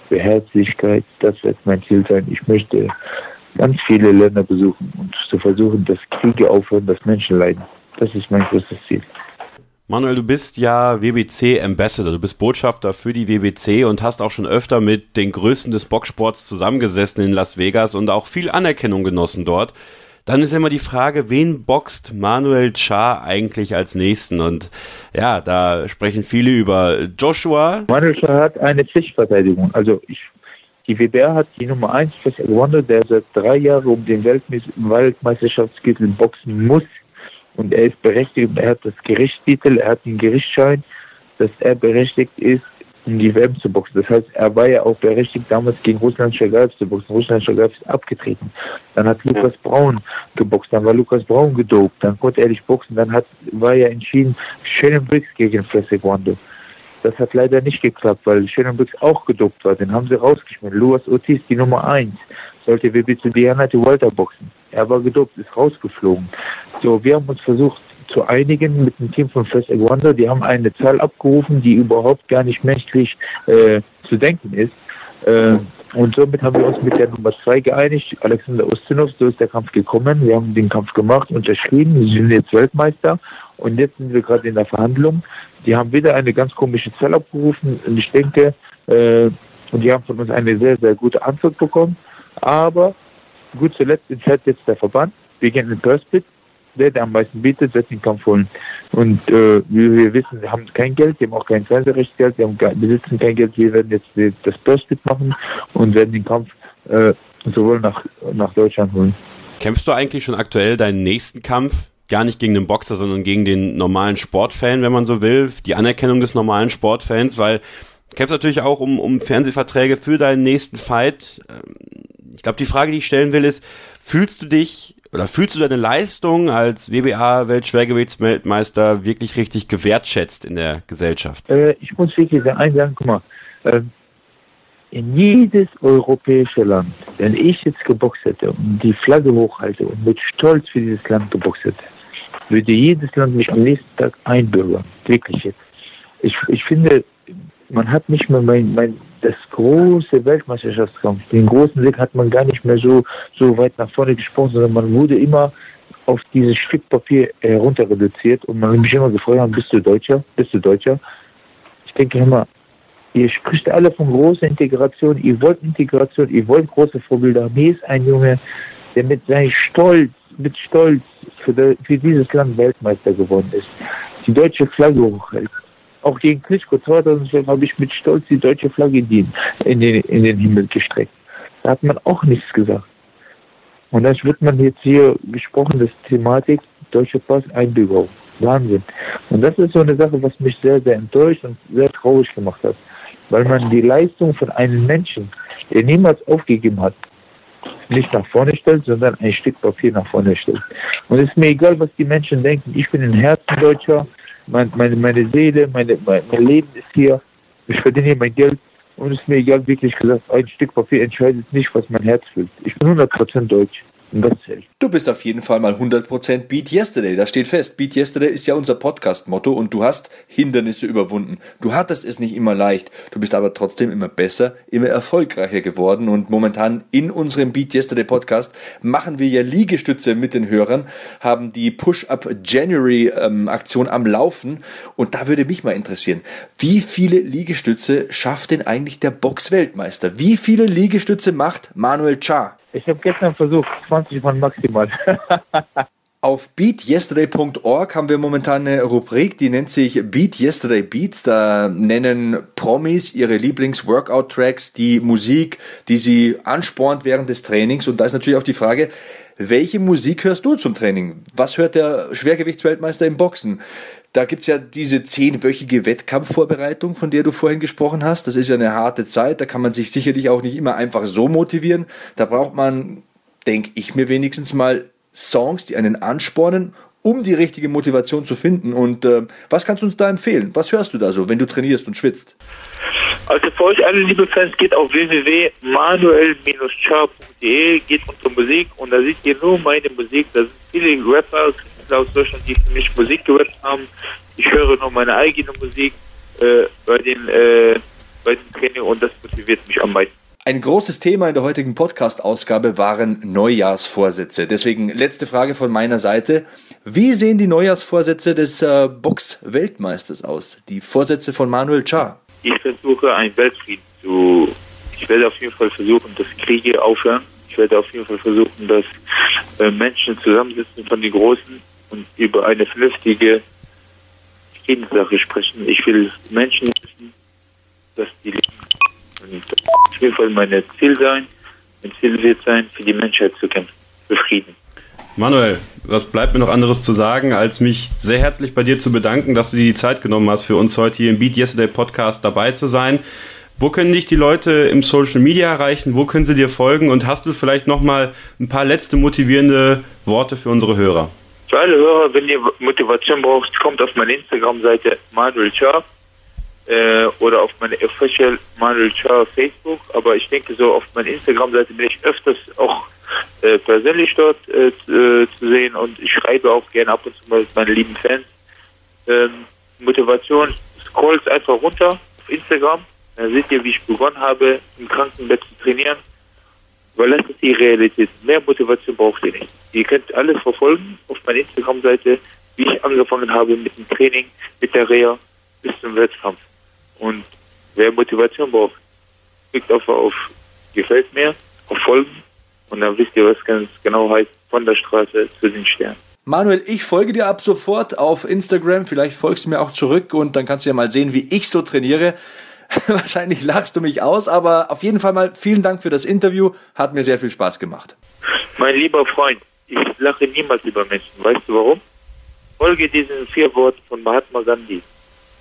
über Herzlichkeit. Das wird mein Ziel sein. Ich möchte ganz viele Länder besuchen und zu versuchen, dass Kriege aufhören, dass Menschen leiden. Das ist mein größtes Ziel. Manuel, du bist ja WBC Ambassador, du bist Botschafter für die WBC und hast auch schon öfter mit den Größten des Boxsports zusammengesessen in Las Vegas und auch viel Anerkennung genossen dort. Dann ist immer die Frage, wen boxt Manuel Cha eigentlich als nächsten? Und ja, da sprechen viele über Joshua. Manuel Cha hat eine Pflichtverteidigung. Also ich, die WBR hat die Nummer 1 für Wonder, der seit drei Jahren um den Weltmeisterschaftstitel boxen muss. Und er ist berechtigt, er hat das Gerichtstitel, er hat den Gerichtsschein, dass er berechtigt ist, um die WM zu boxen. Das heißt, er war ja auch berechtigt, damals gegen Russland Schagaev zu boxen. Russland Schagaev ist abgetreten. Dann hat Lukas Braun geboxt, dann war Lukas Braun gedopt, dann konnte er nicht boxen, dann hat, war ja entschieden Shannon Briggs gegen Flesseguando. Das hat leider nicht geklappt, weil Briggs auch gedopt war. Den haben sie rausgeschmissen. Luas Ortiz, die Nummer 1, sollte WB zu Diana Walter boxen. Er war gedopt, ist rausgeflogen. So, wir haben uns versucht, zu einigen mit dem Team von First Wonder. Die haben eine Zahl abgerufen, die überhaupt gar nicht menschlich äh, zu denken ist. Äh, und somit haben wir uns mit der Nummer 2 geeinigt. Alexander Ustinov, so ist der Kampf gekommen. Wir haben den Kampf gemacht, unterschrieben. Wir sind jetzt Weltmeister. Und jetzt sind wir gerade in der Verhandlung Die haben wieder eine ganz komische Zahl abgerufen und ich denke, äh, und die haben von uns eine sehr, sehr gute Antwort bekommen. Aber gut zuletzt entscheidet jetzt der Verband. Wir gehen in den Purse-Pit. Der, der am meisten bietet, wird den Kampf holen. Und äh, wie wir wissen, wir haben kein Geld, wir haben auch kein Fernsehrechtsgeld, wir haben, besitzen kein Geld. Wir werden jetzt das Purse-Pit machen und werden den Kampf äh, sowohl nach, nach Deutschland holen. Kämpfst du eigentlich schon aktuell deinen nächsten Kampf gar nicht gegen den Boxer, sondern gegen den normalen Sportfan, wenn man so will, die Anerkennung des normalen Sportfans, weil du kämpfst natürlich auch um, um Fernsehverträge für deinen nächsten Fight. Ähm, ich glaube, die Frage, die ich stellen will, ist, fühlst du dich oder fühlst du deine Leistung als WBA-Weltschwergewichtsmeister wirklich richtig gewertschätzt in der Gesellschaft? Äh, ich muss wirklich sagen, guck mal, äh, in jedes europäische Land, wenn ich jetzt geboxt hätte und die Flagge hochhalte und mit Stolz für dieses Land geboxt hätte, würde jedes Land mich am nächsten Tag einbürgern. Wirklich jetzt. Ich, ich finde, man hat nicht mehr mein, mein, das große Weltmeisterschaftskampf, den großen Sieg hat man gar nicht mehr so, so weit nach vorne gesprochen, sondern man wurde immer auf dieses Stück Papier herunter reduziert und man hat mich immer gefragt, bist du Deutscher? Bist du Deutscher? Ich denke immer, ihr spricht alle von großer Integration, ihr wollt Integration, ihr wollt große Vorbilder. Mir ist ein Junge, der mit seinem Stolz, mit Stolz für, de, für dieses Land Weltmeister geworden ist, die deutsche Flagge hochhält auch gegen Klitschko 2012 habe ich mit Stolz die deutsche Flagge in den, in den, Himmel gestreckt. Da hat man auch nichts gesagt. Und dann wird man jetzt hier gesprochen, das Thematik deutsche Pass Einbürgerung. Wahnsinn. Und das ist so eine Sache, was mich sehr, sehr enttäuscht und sehr traurig gemacht hat. Weil man die Leistung von einem Menschen, der niemals aufgegeben hat, nicht nach vorne stellt, sondern ein Stück Papier nach vorne stellt. Und es ist mir egal, was die Menschen denken. Ich bin ein Herzendeutscher mein, meine, meine Seele, meine, mein, mein Leben ist hier. Ich verdiene hier mein Geld und es ist mir egal, wirklich gesagt, ein Stück Papier entscheidet nicht, was mein Herz fühlt. Ich bin 100% deutsch. Zählt. Du bist auf jeden Fall mal 100% Beat Yesterday. Das steht fest. Beat Yesterday ist ja unser Podcast-Motto und du hast Hindernisse überwunden. Du hattest es nicht immer leicht. Du bist aber trotzdem immer besser, immer erfolgreicher geworden und momentan in unserem Beat Yesterday Podcast machen wir ja Liegestütze mit den Hörern, haben die Push-Up January ähm, Aktion am Laufen und da würde mich mal interessieren, wie viele Liegestütze schafft denn eigentlich der Box-Weltmeister? Wie viele Liegestütze macht Manuel Cha? Ich habe gestern versucht, 20 von maximal. Auf beatyesterday.org haben wir momentan eine Rubrik, die nennt sich Beat Yesterday Beats. Da nennen Promis ihre Lieblings-Workout-Tracks, die Musik, die sie anspornt während des Trainings. Und da ist natürlich auch die Frage, welche Musik hörst du zum Training? Was hört der Schwergewichtsweltmeister im Boxen? Da gibt's ja diese zehnwöchige Wettkampfvorbereitung, von der du vorhin gesprochen hast. Das ist ja eine harte Zeit. Da kann man sich sicherlich auch nicht immer einfach so motivieren. Da braucht man, denke ich mir wenigstens mal, Songs, die einen anspornen, um die richtige Motivation zu finden. Und äh, was kannst du uns da empfehlen? Was hörst du da so, wenn du trainierst und schwitzt? Also für euch alle liebe Fans, geht auf www.manuel-char.de, geht unter Musik und da seht ihr nur meine Musik. Da sind viele Rapper, aus Deutschland, die für mich Musik gehört haben. Ich höre nur meine eigene Musik äh, bei, den, äh, bei den Training und das motiviert mich am meisten. Ein großes Thema in der heutigen Podcast-Ausgabe waren Neujahrsvorsätze. Deswegen letzte Frage von meiner Seite. Wie sehen die Neujahrsvorsätze des äh, Box-Weltmeisters aus? Die Vorsätze von Manuel Char? Ich versuche, einen Weltfrieden zu. Ich werde auf jeden Fall versuchen, dass Kriege aufhören. Ich werde auf jeden Fall versuchen, dass äh, Menschen zusammensitzen von den Großen und über eine vernünftige Friedenssache sprechen. Ich will Menschen wissen, dass die leben. Und auf jeden Fall mein Ziel sein. Mein Ziel wird sein, für die Menschheit zu kämpfen, für Frieden. Manuel, was bleibt mir noch anderes zu sagen, als mich sehr herzlich bei dir zu bedanken, dass du dir die Zeit genommen hast, für uns heute hier im Beat Yesterday Podcast dabei zu sein. Wo können dich die Leute im Social Media erreichen? Wo können sie dir folgen? Und hast du vielleicht nochmal ein paar letzte motivierende Worte für unsere Hörer? Für alle Hörer, wenn ihr Motivation braucht, kommt auf meine Instagram-Seite Manuel Char äh, oder auf meine Official Manuel Char Facebook. Aber ich denke so, auf meiner Instagram-Seite bin ich öfters auch äh, persönlich dort äh, äh zu sehen und ich schreibe auch gerne ab und zu mal mit meinen lieben Fans. Ähm, Motivation, scrollt einfach runter auf Instagram da seht ihr, wie ich begonnen habe, im Krankenbett zu trainieren. Weil das ist die Realität. Mehr Motivation braucht ihr nicht. Ihr könnt alles verfolgen auf meiner Instagram-Seite, wie ich angefangen habe mit dem Training, mit der Reha. bis zum Wettkampf. Und wer Motivation braucht, klickt einfach auf Gefällt mir, auf Folgen und dann wisst ihr, was ganz genau heißt, von der Straße zu den Sternen. Manuel, ich folge dir ab sofort auf Instagram. Vielleicht folgst du mir auch zurück und dann kannst du ja mal sehen, wie ich so trainiere. Wahrscheinlich lachst du mich aus, aber auf jeden Fall mal vielen Dank für das Interview. Hat mir sehr viel Spaß gemacht. Mein lieber Freund, ich lache niemals über Menschen. Weißt du warum? Folge diesen vier Worten von Mahatma Gandhi.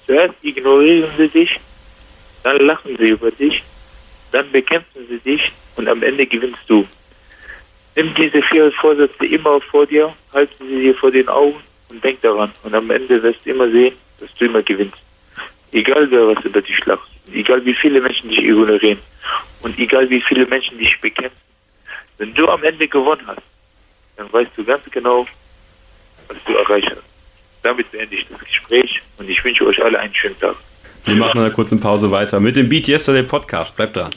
Zuerst ignorieren sie dich, dann lachen sie über dich, dann bekämpfen sie dich und am Ende gewinnst du. Nimm diese vier Vorsätze immer vor dir, halte sie dir vor den Augen und denk daran. Und am Ende wirst du immer sehen, dass du immer gewinnst. Egal wer was über dich lacht, egal wie viele Menschen dich ignorieren und egal wie viele Menschen dich bekämpfen. Wenn du am Ende gewonnen hast, dann weißt du ganz genau, was du erreicht hast. Damit beende ich das Gespräch und ich wünsche euch alle einen schönen Tag. Wir machen eine kurze Pause weiter mit dem Beat Yesterday Podcast. Bleibt dran.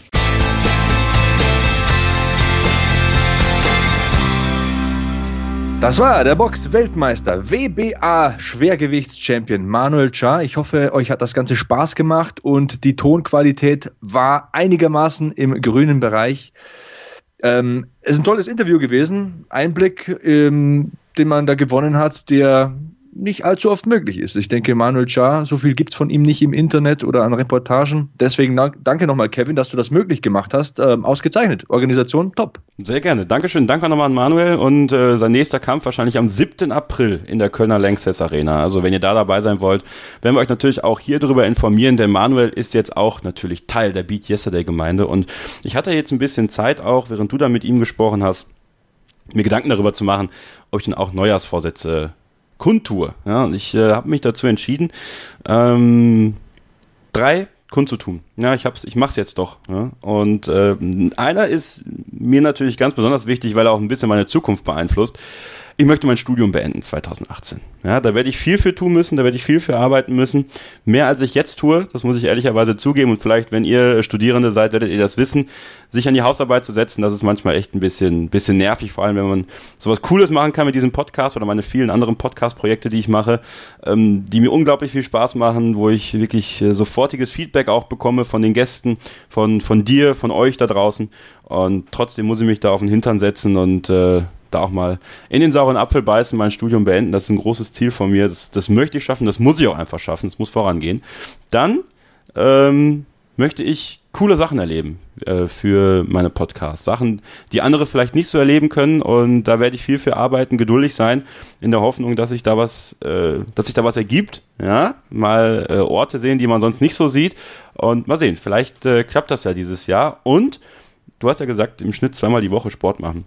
Das war der Box-Weltmeister, WBA-Schwergewichtschampion Manuel Cha. Ich hoffe, euch hat das Ganze Spaß gemacht und die Tonqualität war einigermaßen im grünen Bereich. Ähm, es ist ein tolles Interview gewesen. Einblick, ähm, den man da gewonnen hat, der nicht allzu oft möglich ist. Ich denke, Manuel Cha, so viel gibt es von ihm nicht im Internet oder an Reportagen. Deswegen danke nochmal, Kevin, dass du das möglich gemacht hast. Ähm, ausgezeichnet. Organisation top. Sehr gerne. Dankeschön. Danke nochmal an Manuel und äh, sein nächster Kampf wahrscheinlich am 7. April in der Kölner Lanxess Arena. Also wenn ihr da dabei sein wollt, werden wir euch natürlich auch hier darüber informieren, denn Manuel ist jetzt auch natürlich Teil der Beat Yesterday Gemeinde und ich hatte jetzt ein bisschen Zeit auch, während du da mit ihm gesprochen hast, mir Gedanken darüber zu machen, ob ich denn auch Neujahrsvorsätze kundtue. Ja, und ich äh, habe mich dazu entschieden, ähm, drei kundzutun. Ja, ich hab's, ich mach's jetzt doch. Ja? Und äh, einer ist mir natürlich ganz besonders wichtig, weil er auch ein bisschen meine Zukunft beeinflusst ich möchte mein Studium beenden 2018. Ja, da werde ich viel für tun müssen, da werde ich viel für arbeiten müssen. Mehr als ich jetzt tue, das muss ich ehrlicherweise zugeben. Und vielleicht, wenn ihr Studierende seid, werdet ihr das wissen, sich an die Hausarbeit zu setzen, das ist manchmal echt ein bisschen, bisschen nervig, vor allem wenn man sowas Cooles machen kann mit diesem Podcast oder meine vielen anderen Podcast-Projekte, die ich mache, ähm, die mir unglaublich viel Spaß machen, wo ich wirklich äh, sofortiges Feedback auch bekomme von den Gästen, von, von dir, von euch da draußen. Und trotzdem muss ich mich da auf den Hintern setzen und äh, da auch mal in den sauren Apfel beißen, mein Studium beenden. Das ist ein großes Ziel von mir. Das, das möchte ich schaffen, das muss ich auch einfach schaffen, das muss vorangehen. Dann ähm, möchte ich coole Sachen erleben äh, für meine Podcasts. Sachen, die andere vielleicht nicht so erleben können und da werde ich viel für arbeiten, geduldig sein, in der Hoffnung, dass sich da was, äh, dass sich da was ergibt. Ja, mal äh, Orte sehen, die man sonst nicht so sieht und mal sehen, vielleicht äh, klappt das ja dieses Jahr und du hast ja gesagt, im Schnitt zweimal die Woche Sport machen.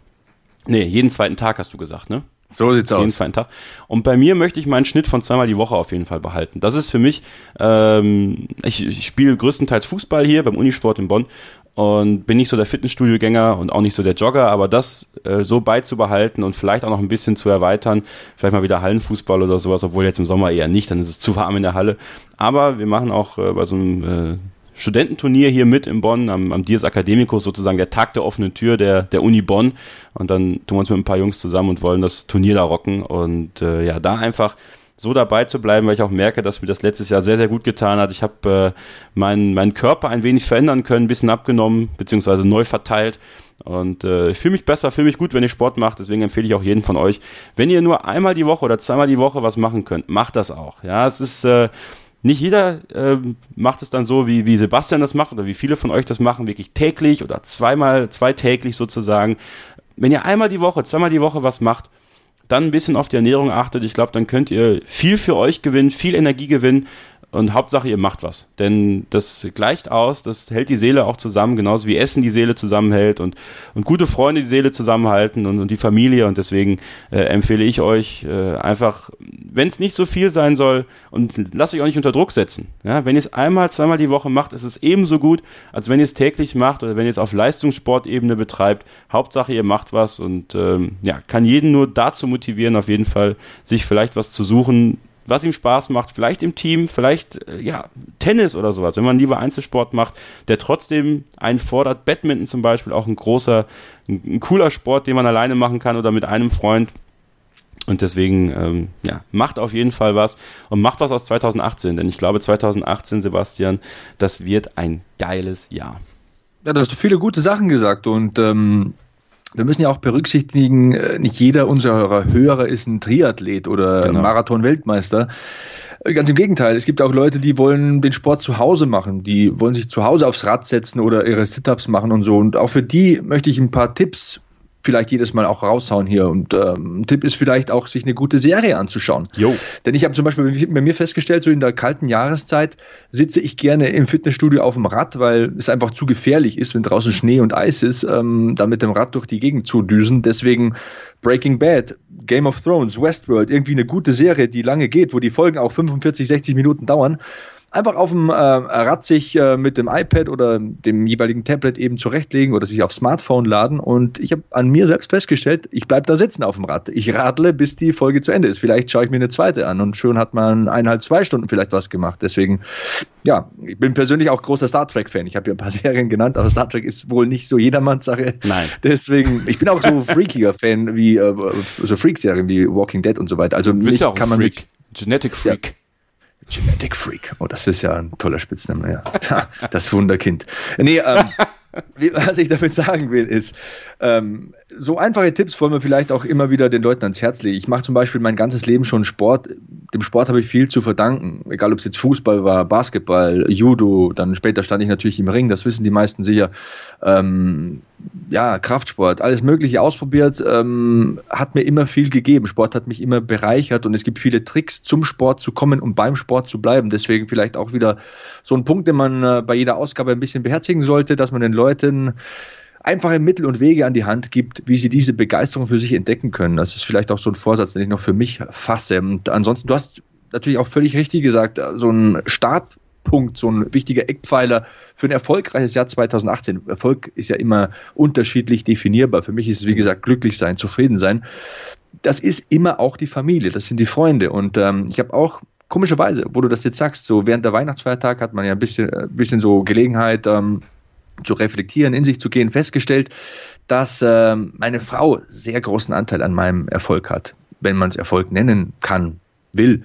Nee, jeden zweiten Tag hast du gesagt, ne? So sieht's jeden aus. Jeden zweiten Tag. Und bei mir möchte ich meinen Schnitt von zweimal die Woche auf jeden Fall behalten. Das ist für mich, ähm, ich, ich spiele größtenteils Fußball hier beim Unisport in Bonn und bin nicht so der Fitnessstudio-Gänger und auch nicht so der Jogger, aber das äh, so beizubehalten und vielleicht auch noch ein bisschen zu erweitern, vielleicht mal wieder Hallenfußball oder sowas, obwohl jetzt im Sommer eher nicht, dann ist es zu warm in der Halle. Aber wir machen auch äh, bei so einem äh, Studententurnier hier mit in Bonn, am, am Dias Academicus, sozusagen der Tag der offenen Tür der, der Uni Bonn. Und dann tun wir uns mit ein paar Jungs zusammen und wollen das Turnier da rocken. Und äh, ja, da einfach so dabei zu bleiben, weil ich auch merke, dass mir das letztes Jahr sehr, sehr gut getan hat. Ich habe äh, meinen, meinen Körper ein wenig verändern können, ein bisschen abgenommen, beziehungsweise neu verteilt. Und äh, ich fühle mich besser, fühle mich gut, wenn ich Sport mache. Deswegen empfehle ich auch jeden von euch, wenn ihr nur einmal die Woche oder zweimal die Woche was machen könnt, macht das auch. Ja, es ist äh, nicht jeder äh, macht es dann so, wie, wie Sebastian das macht oder wie viele von euch das machen, wirklich täglich oder zweimal, zweitäglich sozusagen. Wenn ihr einmal die Woche, zweimal die Woche was macht, dann ein bisschen auf die Ernährung achtet, ich glaube, dann könnt ihr viel für euch gewinnen, viel Energie gewinnen und Hauptsache, ihr macht was. Denn das gleicht aus, das hält die Seele auch zusammen, genauso wie Essen die Seele zusammenhält und, und gute Freunde die Seele zusammenhalten und, und die Familie. Und deswegen äh, empfehle ich euch äh, einfach, wenn es nicht so viel sein soll, und lasst euch auch nicht unter Druck setzen. Ja, wenn ihr es einmal, zweimal die Woche macht, ist es ebenso gut, als wenn ihr es täglich macht oder wenn ihr es auf Leistungssportebene betreibt. Hauptsache, ihr macht was und ähm, ja, kann jeden nur dazu motivieren, auf jeden Fall sich vielleicht was zu suchen, was ihm Spaß macht, vielleicht im Team, vielleicht äh, ja Tennis oder sowas, wenn man lieber Einzelsport macht, der trotzdem einen fordert, Badminton zum Beispiel, auch ein großer, ein, cooler Sport, den man alleine machen kann oder mit einem Freund. Und deswegen, ähm, ja, macht auf jeden Fall was und macht was aus 2018, denn ich glaube 2018, Sebastian, das wird ein geiles Jahr. Ja, du hast viele gute Sachen gesagt und ähm, wir müssen ja auch berücksichtigen, äh, nicht jeder unserer Hörer ist ein Triathlet oder genau. Marathon-Weltmeister. Äh, ganz im Gegenteil, es gibt auch Leute, die wollen den Sport zu Hause machen, die wollen sich zu Hause aufs Rad setzen oder ihre Sit-ups machen und so. Und auch für die möchte ich ein paar Tipps vielleicht jedes Mal auch raushauen hier. Und ähm, ein Tipp ist vielleicht auch, sich eine gute Serie anzuschauen. Jo. Denn ich habe zum Beispiel bei mir festgestellt, so in der kalten Jahreszeit sitze ich gerne im Fitnessstudio auf dem Rad, weil es einfach zu gefährlich ist, wenn draußen Schnee und Eis ist, ähm, da mit dem Rad durch die Gegend zu düsen. Deswegen Breaking Bad, Game of Thrones, Westworld, irgendwie eine gute Serie, die lange geht, wo die Folgen auch 45, 60 Minuten dauern einfach auf dem äh, Rad sich äh, mit dem iPad oder dem jeweiligen Tablet eben zurechtlegen oder sich aufs Smartphone laden. Und ich habe an mir selbst festgestellt, ich bleibe da sitzen auf dem Rad. Ich radle, bis die Folge zu Ende ist. Vielleicht schaue ich mir eine zweite an und schon hat man eineinhalb, zwei Stunden vielleicht was gemacht. Deswegen, ja, ich bin persönlich auch großer Star Trek-Fan. Ich habe hier ein paar Serien genannt, aber Star Trek ist wohl nicht so jedermanns Sache. Nein. Deswegen, ich bin auch so freakiger Fan wie äh, so Freak-Serien wie Walking Dead und so weiter. Also du bist ja auch kann man Freak. Genetic Freak. Ja, Genetic Freak. Oh, das ist ja ein toller Spitzname. Ja. Das Wunderkind. Nee, ähm, was ich damit sagen will, ist, ähm, so einfache Tipps wollen wir vielleicht auch immer wieder den Leuten ans Herz legen. Ich mache zum Beispiel mein ganzes Leben schon Sport. Dem Sport habe ich viel zu verdanken. Egal, ob es jetzt Fußball war, Basketball, Judo, dann später stand ich natürlich im Ring, das wissen die meisten sicher. Ähm, ja, Kraftsport, alles Mögliche ausprobiert, ähm, hat mir immer viel gegeben. Sport hat mich immer bereichert und es gibt viele Tricks, zum Sport zu kommen und beim Sport zu bleiben. Deswegen vielleicht auch wieder so ein Punkt, den man äh, bei jeder Ausgabe ein bisschen beherzigen sollte, dass man den Leuten einfache Mittel und Wege an die Hand gibt, wie sie diese Begeisterung für sich entdecken können. Das ist vielleicht auch so ein Vorsatz, den ich noch für mich fasse. Und ansonsten, du hast natürlich auch völlig richtig gesagt, so ein Startpunkt, so ein wichtiger Eckpfeiler für ein erfolgreiches Jahr 2018. Erfolg ist ja immer unterschiedlich definierbar. Für mich ist es, wie gesagt, glücklich sein, zufrieden sein. Das ist immer auch die Familie, das sind die Freunde. Und ähm, ich habe auch komischerweise, wo du das jetzt sagst, so während der Weihnachtsfeiertag hat man ja ein bisschen, ein bisschen so Gelegenheit, ähm, zu reflektieren, in sich zu gehen, festgestellt, dass äh, meine Frau sehr großen Anteil an meinem Erfolg hat, wenn man es Erfolg nennen kann, will.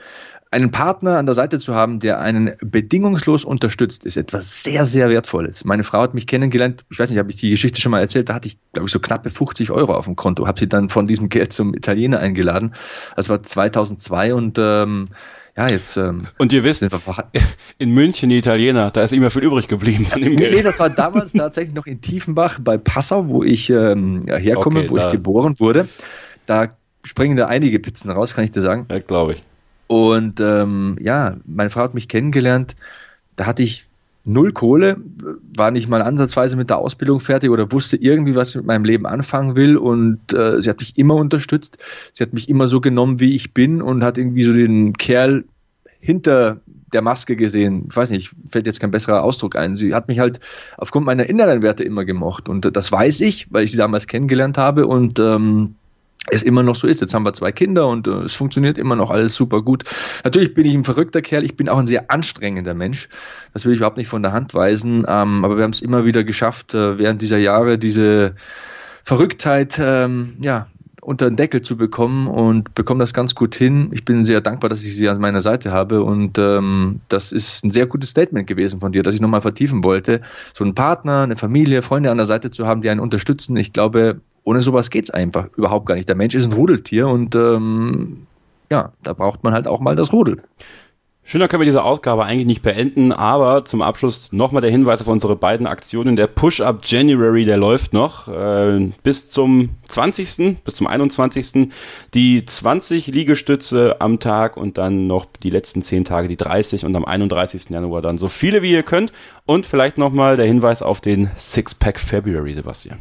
Einen Partner an der Seite zu haben, der einen bedingungslos unterstützt, ist etwas sehr, sehr Wertvolles. Meine Frau hat mich kennengelernt, ich weiß nicht, habe ich die Geschichte schon mal erzählt, da hatte ich, glaube ich, so knappe 50 Euro auf dem Konto, habe sie dann von diesem Geld zum Italiener eingeladen. Das war 2002 und ähm, ja, jetzt. Ähm, und ihr wisst, in München, die Italiener, da ist immer viel übrig geblieben von dem Geld. Nee, das war damals tatsächlich noch in Tiefenbach bei Passau, wo ich ähm, ja, herkomme, okay, wo ich geboren wurde. Da springen da einige Pizzen raus, kann ich dir sagen. Ja, glaube ich. Und ähm, ja, meine Frau hat mich kennengelernt. Da hatte ich null Kohle, war nicht mal ansatzweise mit der Ausbildung fertig oder wusste irgendwie, was ich mit meinem Leben anfangen will. Und äh, sie hat mich immer unterstützt. Sie hat mich immer so genommen, wie ich bin und hat irgendwie so den Kerl hinter der Maske gesehen. Ich weiß nicht, fällt jetzt kein besserer Ausdruck ein. Sie hat mich halt aufgrund meiner inneren Werte immer gemocht. Und das weiß ich, weil ich sie damals kennengelernt habe. Und ähm, es immer noch so ist. Jetzt haben wir zwei Kinder und äh, es funktioniert immer noch alles super gut. Natürlich bin ich ein verrückter Kerl, ich bin auch ein sehr anstrengender Mensch. Das will ich überhaupt nicht von der Hand weisen. Ähm, aber wir haben es immer wieder geschafft, äh, während dieser Jahre diese Verrücktheit ähm, ja, unter den Deckel zu bekommen und bekomme das ganz gut hin. Ich bin sehr dankbar, dass ich sie an meiner Seite habe und ähm, das ist ein sehr gutes Statement gewesen von dir, dass ich nochmal vertiefen wollte. So einen Partner, eine Familie, Freunde an der Seite zu haben, die einen unterstützen. Ich glaube, ohne sowas geht's einfach überhaupt gar nicht. Der Mensch ist ein Rudeltier und ähm, ja, da braucht man halt auch mal das Rudel. Schöner können wir diese Ausgabe eigentlich nicht beenden, aber zum Abschluss nochmal der Hinweis auf unsere beiden Aktionen. Der Push-Up January, der läuft noch äh, bis zum 20., bis zum 21. Die 20 Liegestütze am Tag und dann noch die letzten 10 Tage die 30 und am 31. Januar dann so viele wie ihr könnt. Und vielleicht nochmal der Hinweis auf den Six-Pack February, Sebastian.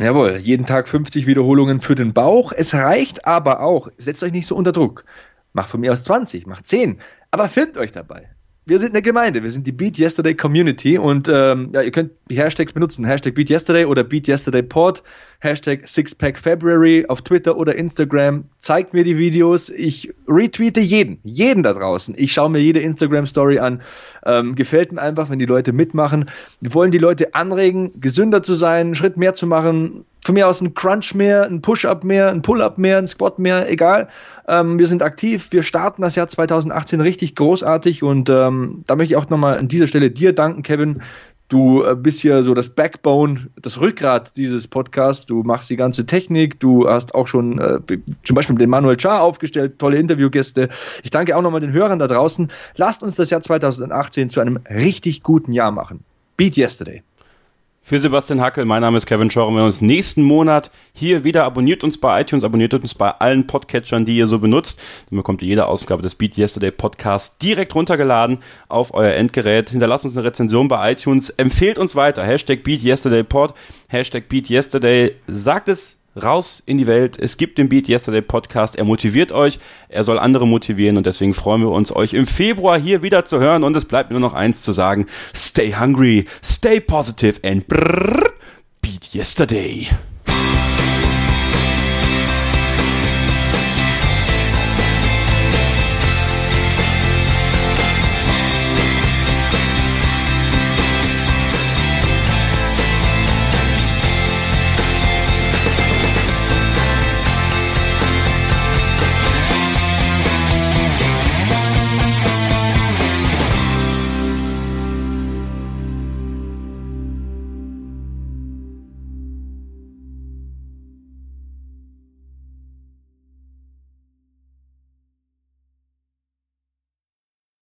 Jawohl, jeden Tag 50 Wiederholungen für den Bauch. Es reicht aber auch, setzt euch nicht so unter Druck. Macht von mir aus 20, macht 10, aber findet euch dabei wir sind eine Gemeinde, wir sind die Beat Yesterday Community und ähm, ja, ihr könnt die Hashtags benutzen, Hashtag Beat Yesterday oder Beat Yesterday Pod, Hashtag Sixpack February auf Twitter oder Instagram. Zeigt mir die Videos, ich retweete jeden, jeden da draußen. Ich schaue mir jede Instagram Story an. Ähm, gefällt mir einfach, wenn die Leute mitmachen. Wir wollen die Leute anregen, gesünder zu sein, einen Schritt mehr zu machen, von mir aus ein Crunch mehr, ein Push-Up mehr, ein Pull-Up mehr, ein Squat mehr, egal. Ähm, wir sind aktiv, wir starten das Jahr 2018 richtig großartig und ähm, da möchte ich auch nochmal an dieser Stelle dir danken, Kevin. Du äh, bist hier so das Backbone, das Rückgrat dieses Podcasts. Du machst die ganze Technik. Du hast auch schon äh, zum Beispiel den Manuel Char aufgestellt, tolle Interviewgäste. Ich danke auch nochmal den Hörern da draußen. Lasst uns das Jahr 2018 zu einem richtig guten Jahr machen. Beat Yesterday. Für Sebastian Hackel, mein Name ist Kevin Schorem. Wir uns nächsten Monat hier wieder. Abonniert uns bei iTunes, abonniert uns bei allen Podcatchern, die ihr so benutzt. Dann bekommt ihr jede Ausgabe des Beat Yesterday Podcast direkt runtergeladen auf euer Endgerät. Hinterlasst uns eine Rezension bei iTunes. Empfehlt uns weiter. Hashtag Beat Yesterday Pod, Hashtag Beat Yesterday. Sagt es raus in die Welt. Es gibt den Beat Yesterday Podcast. Er motiviert euch. Er soll andere motivieren und deswegen freuen wir uns, euch im Februar hier wieder zu hören. Und es bleibt nur noch eins zu sagen. Stay hungry, stay positive and brrr, Beat Yesterday.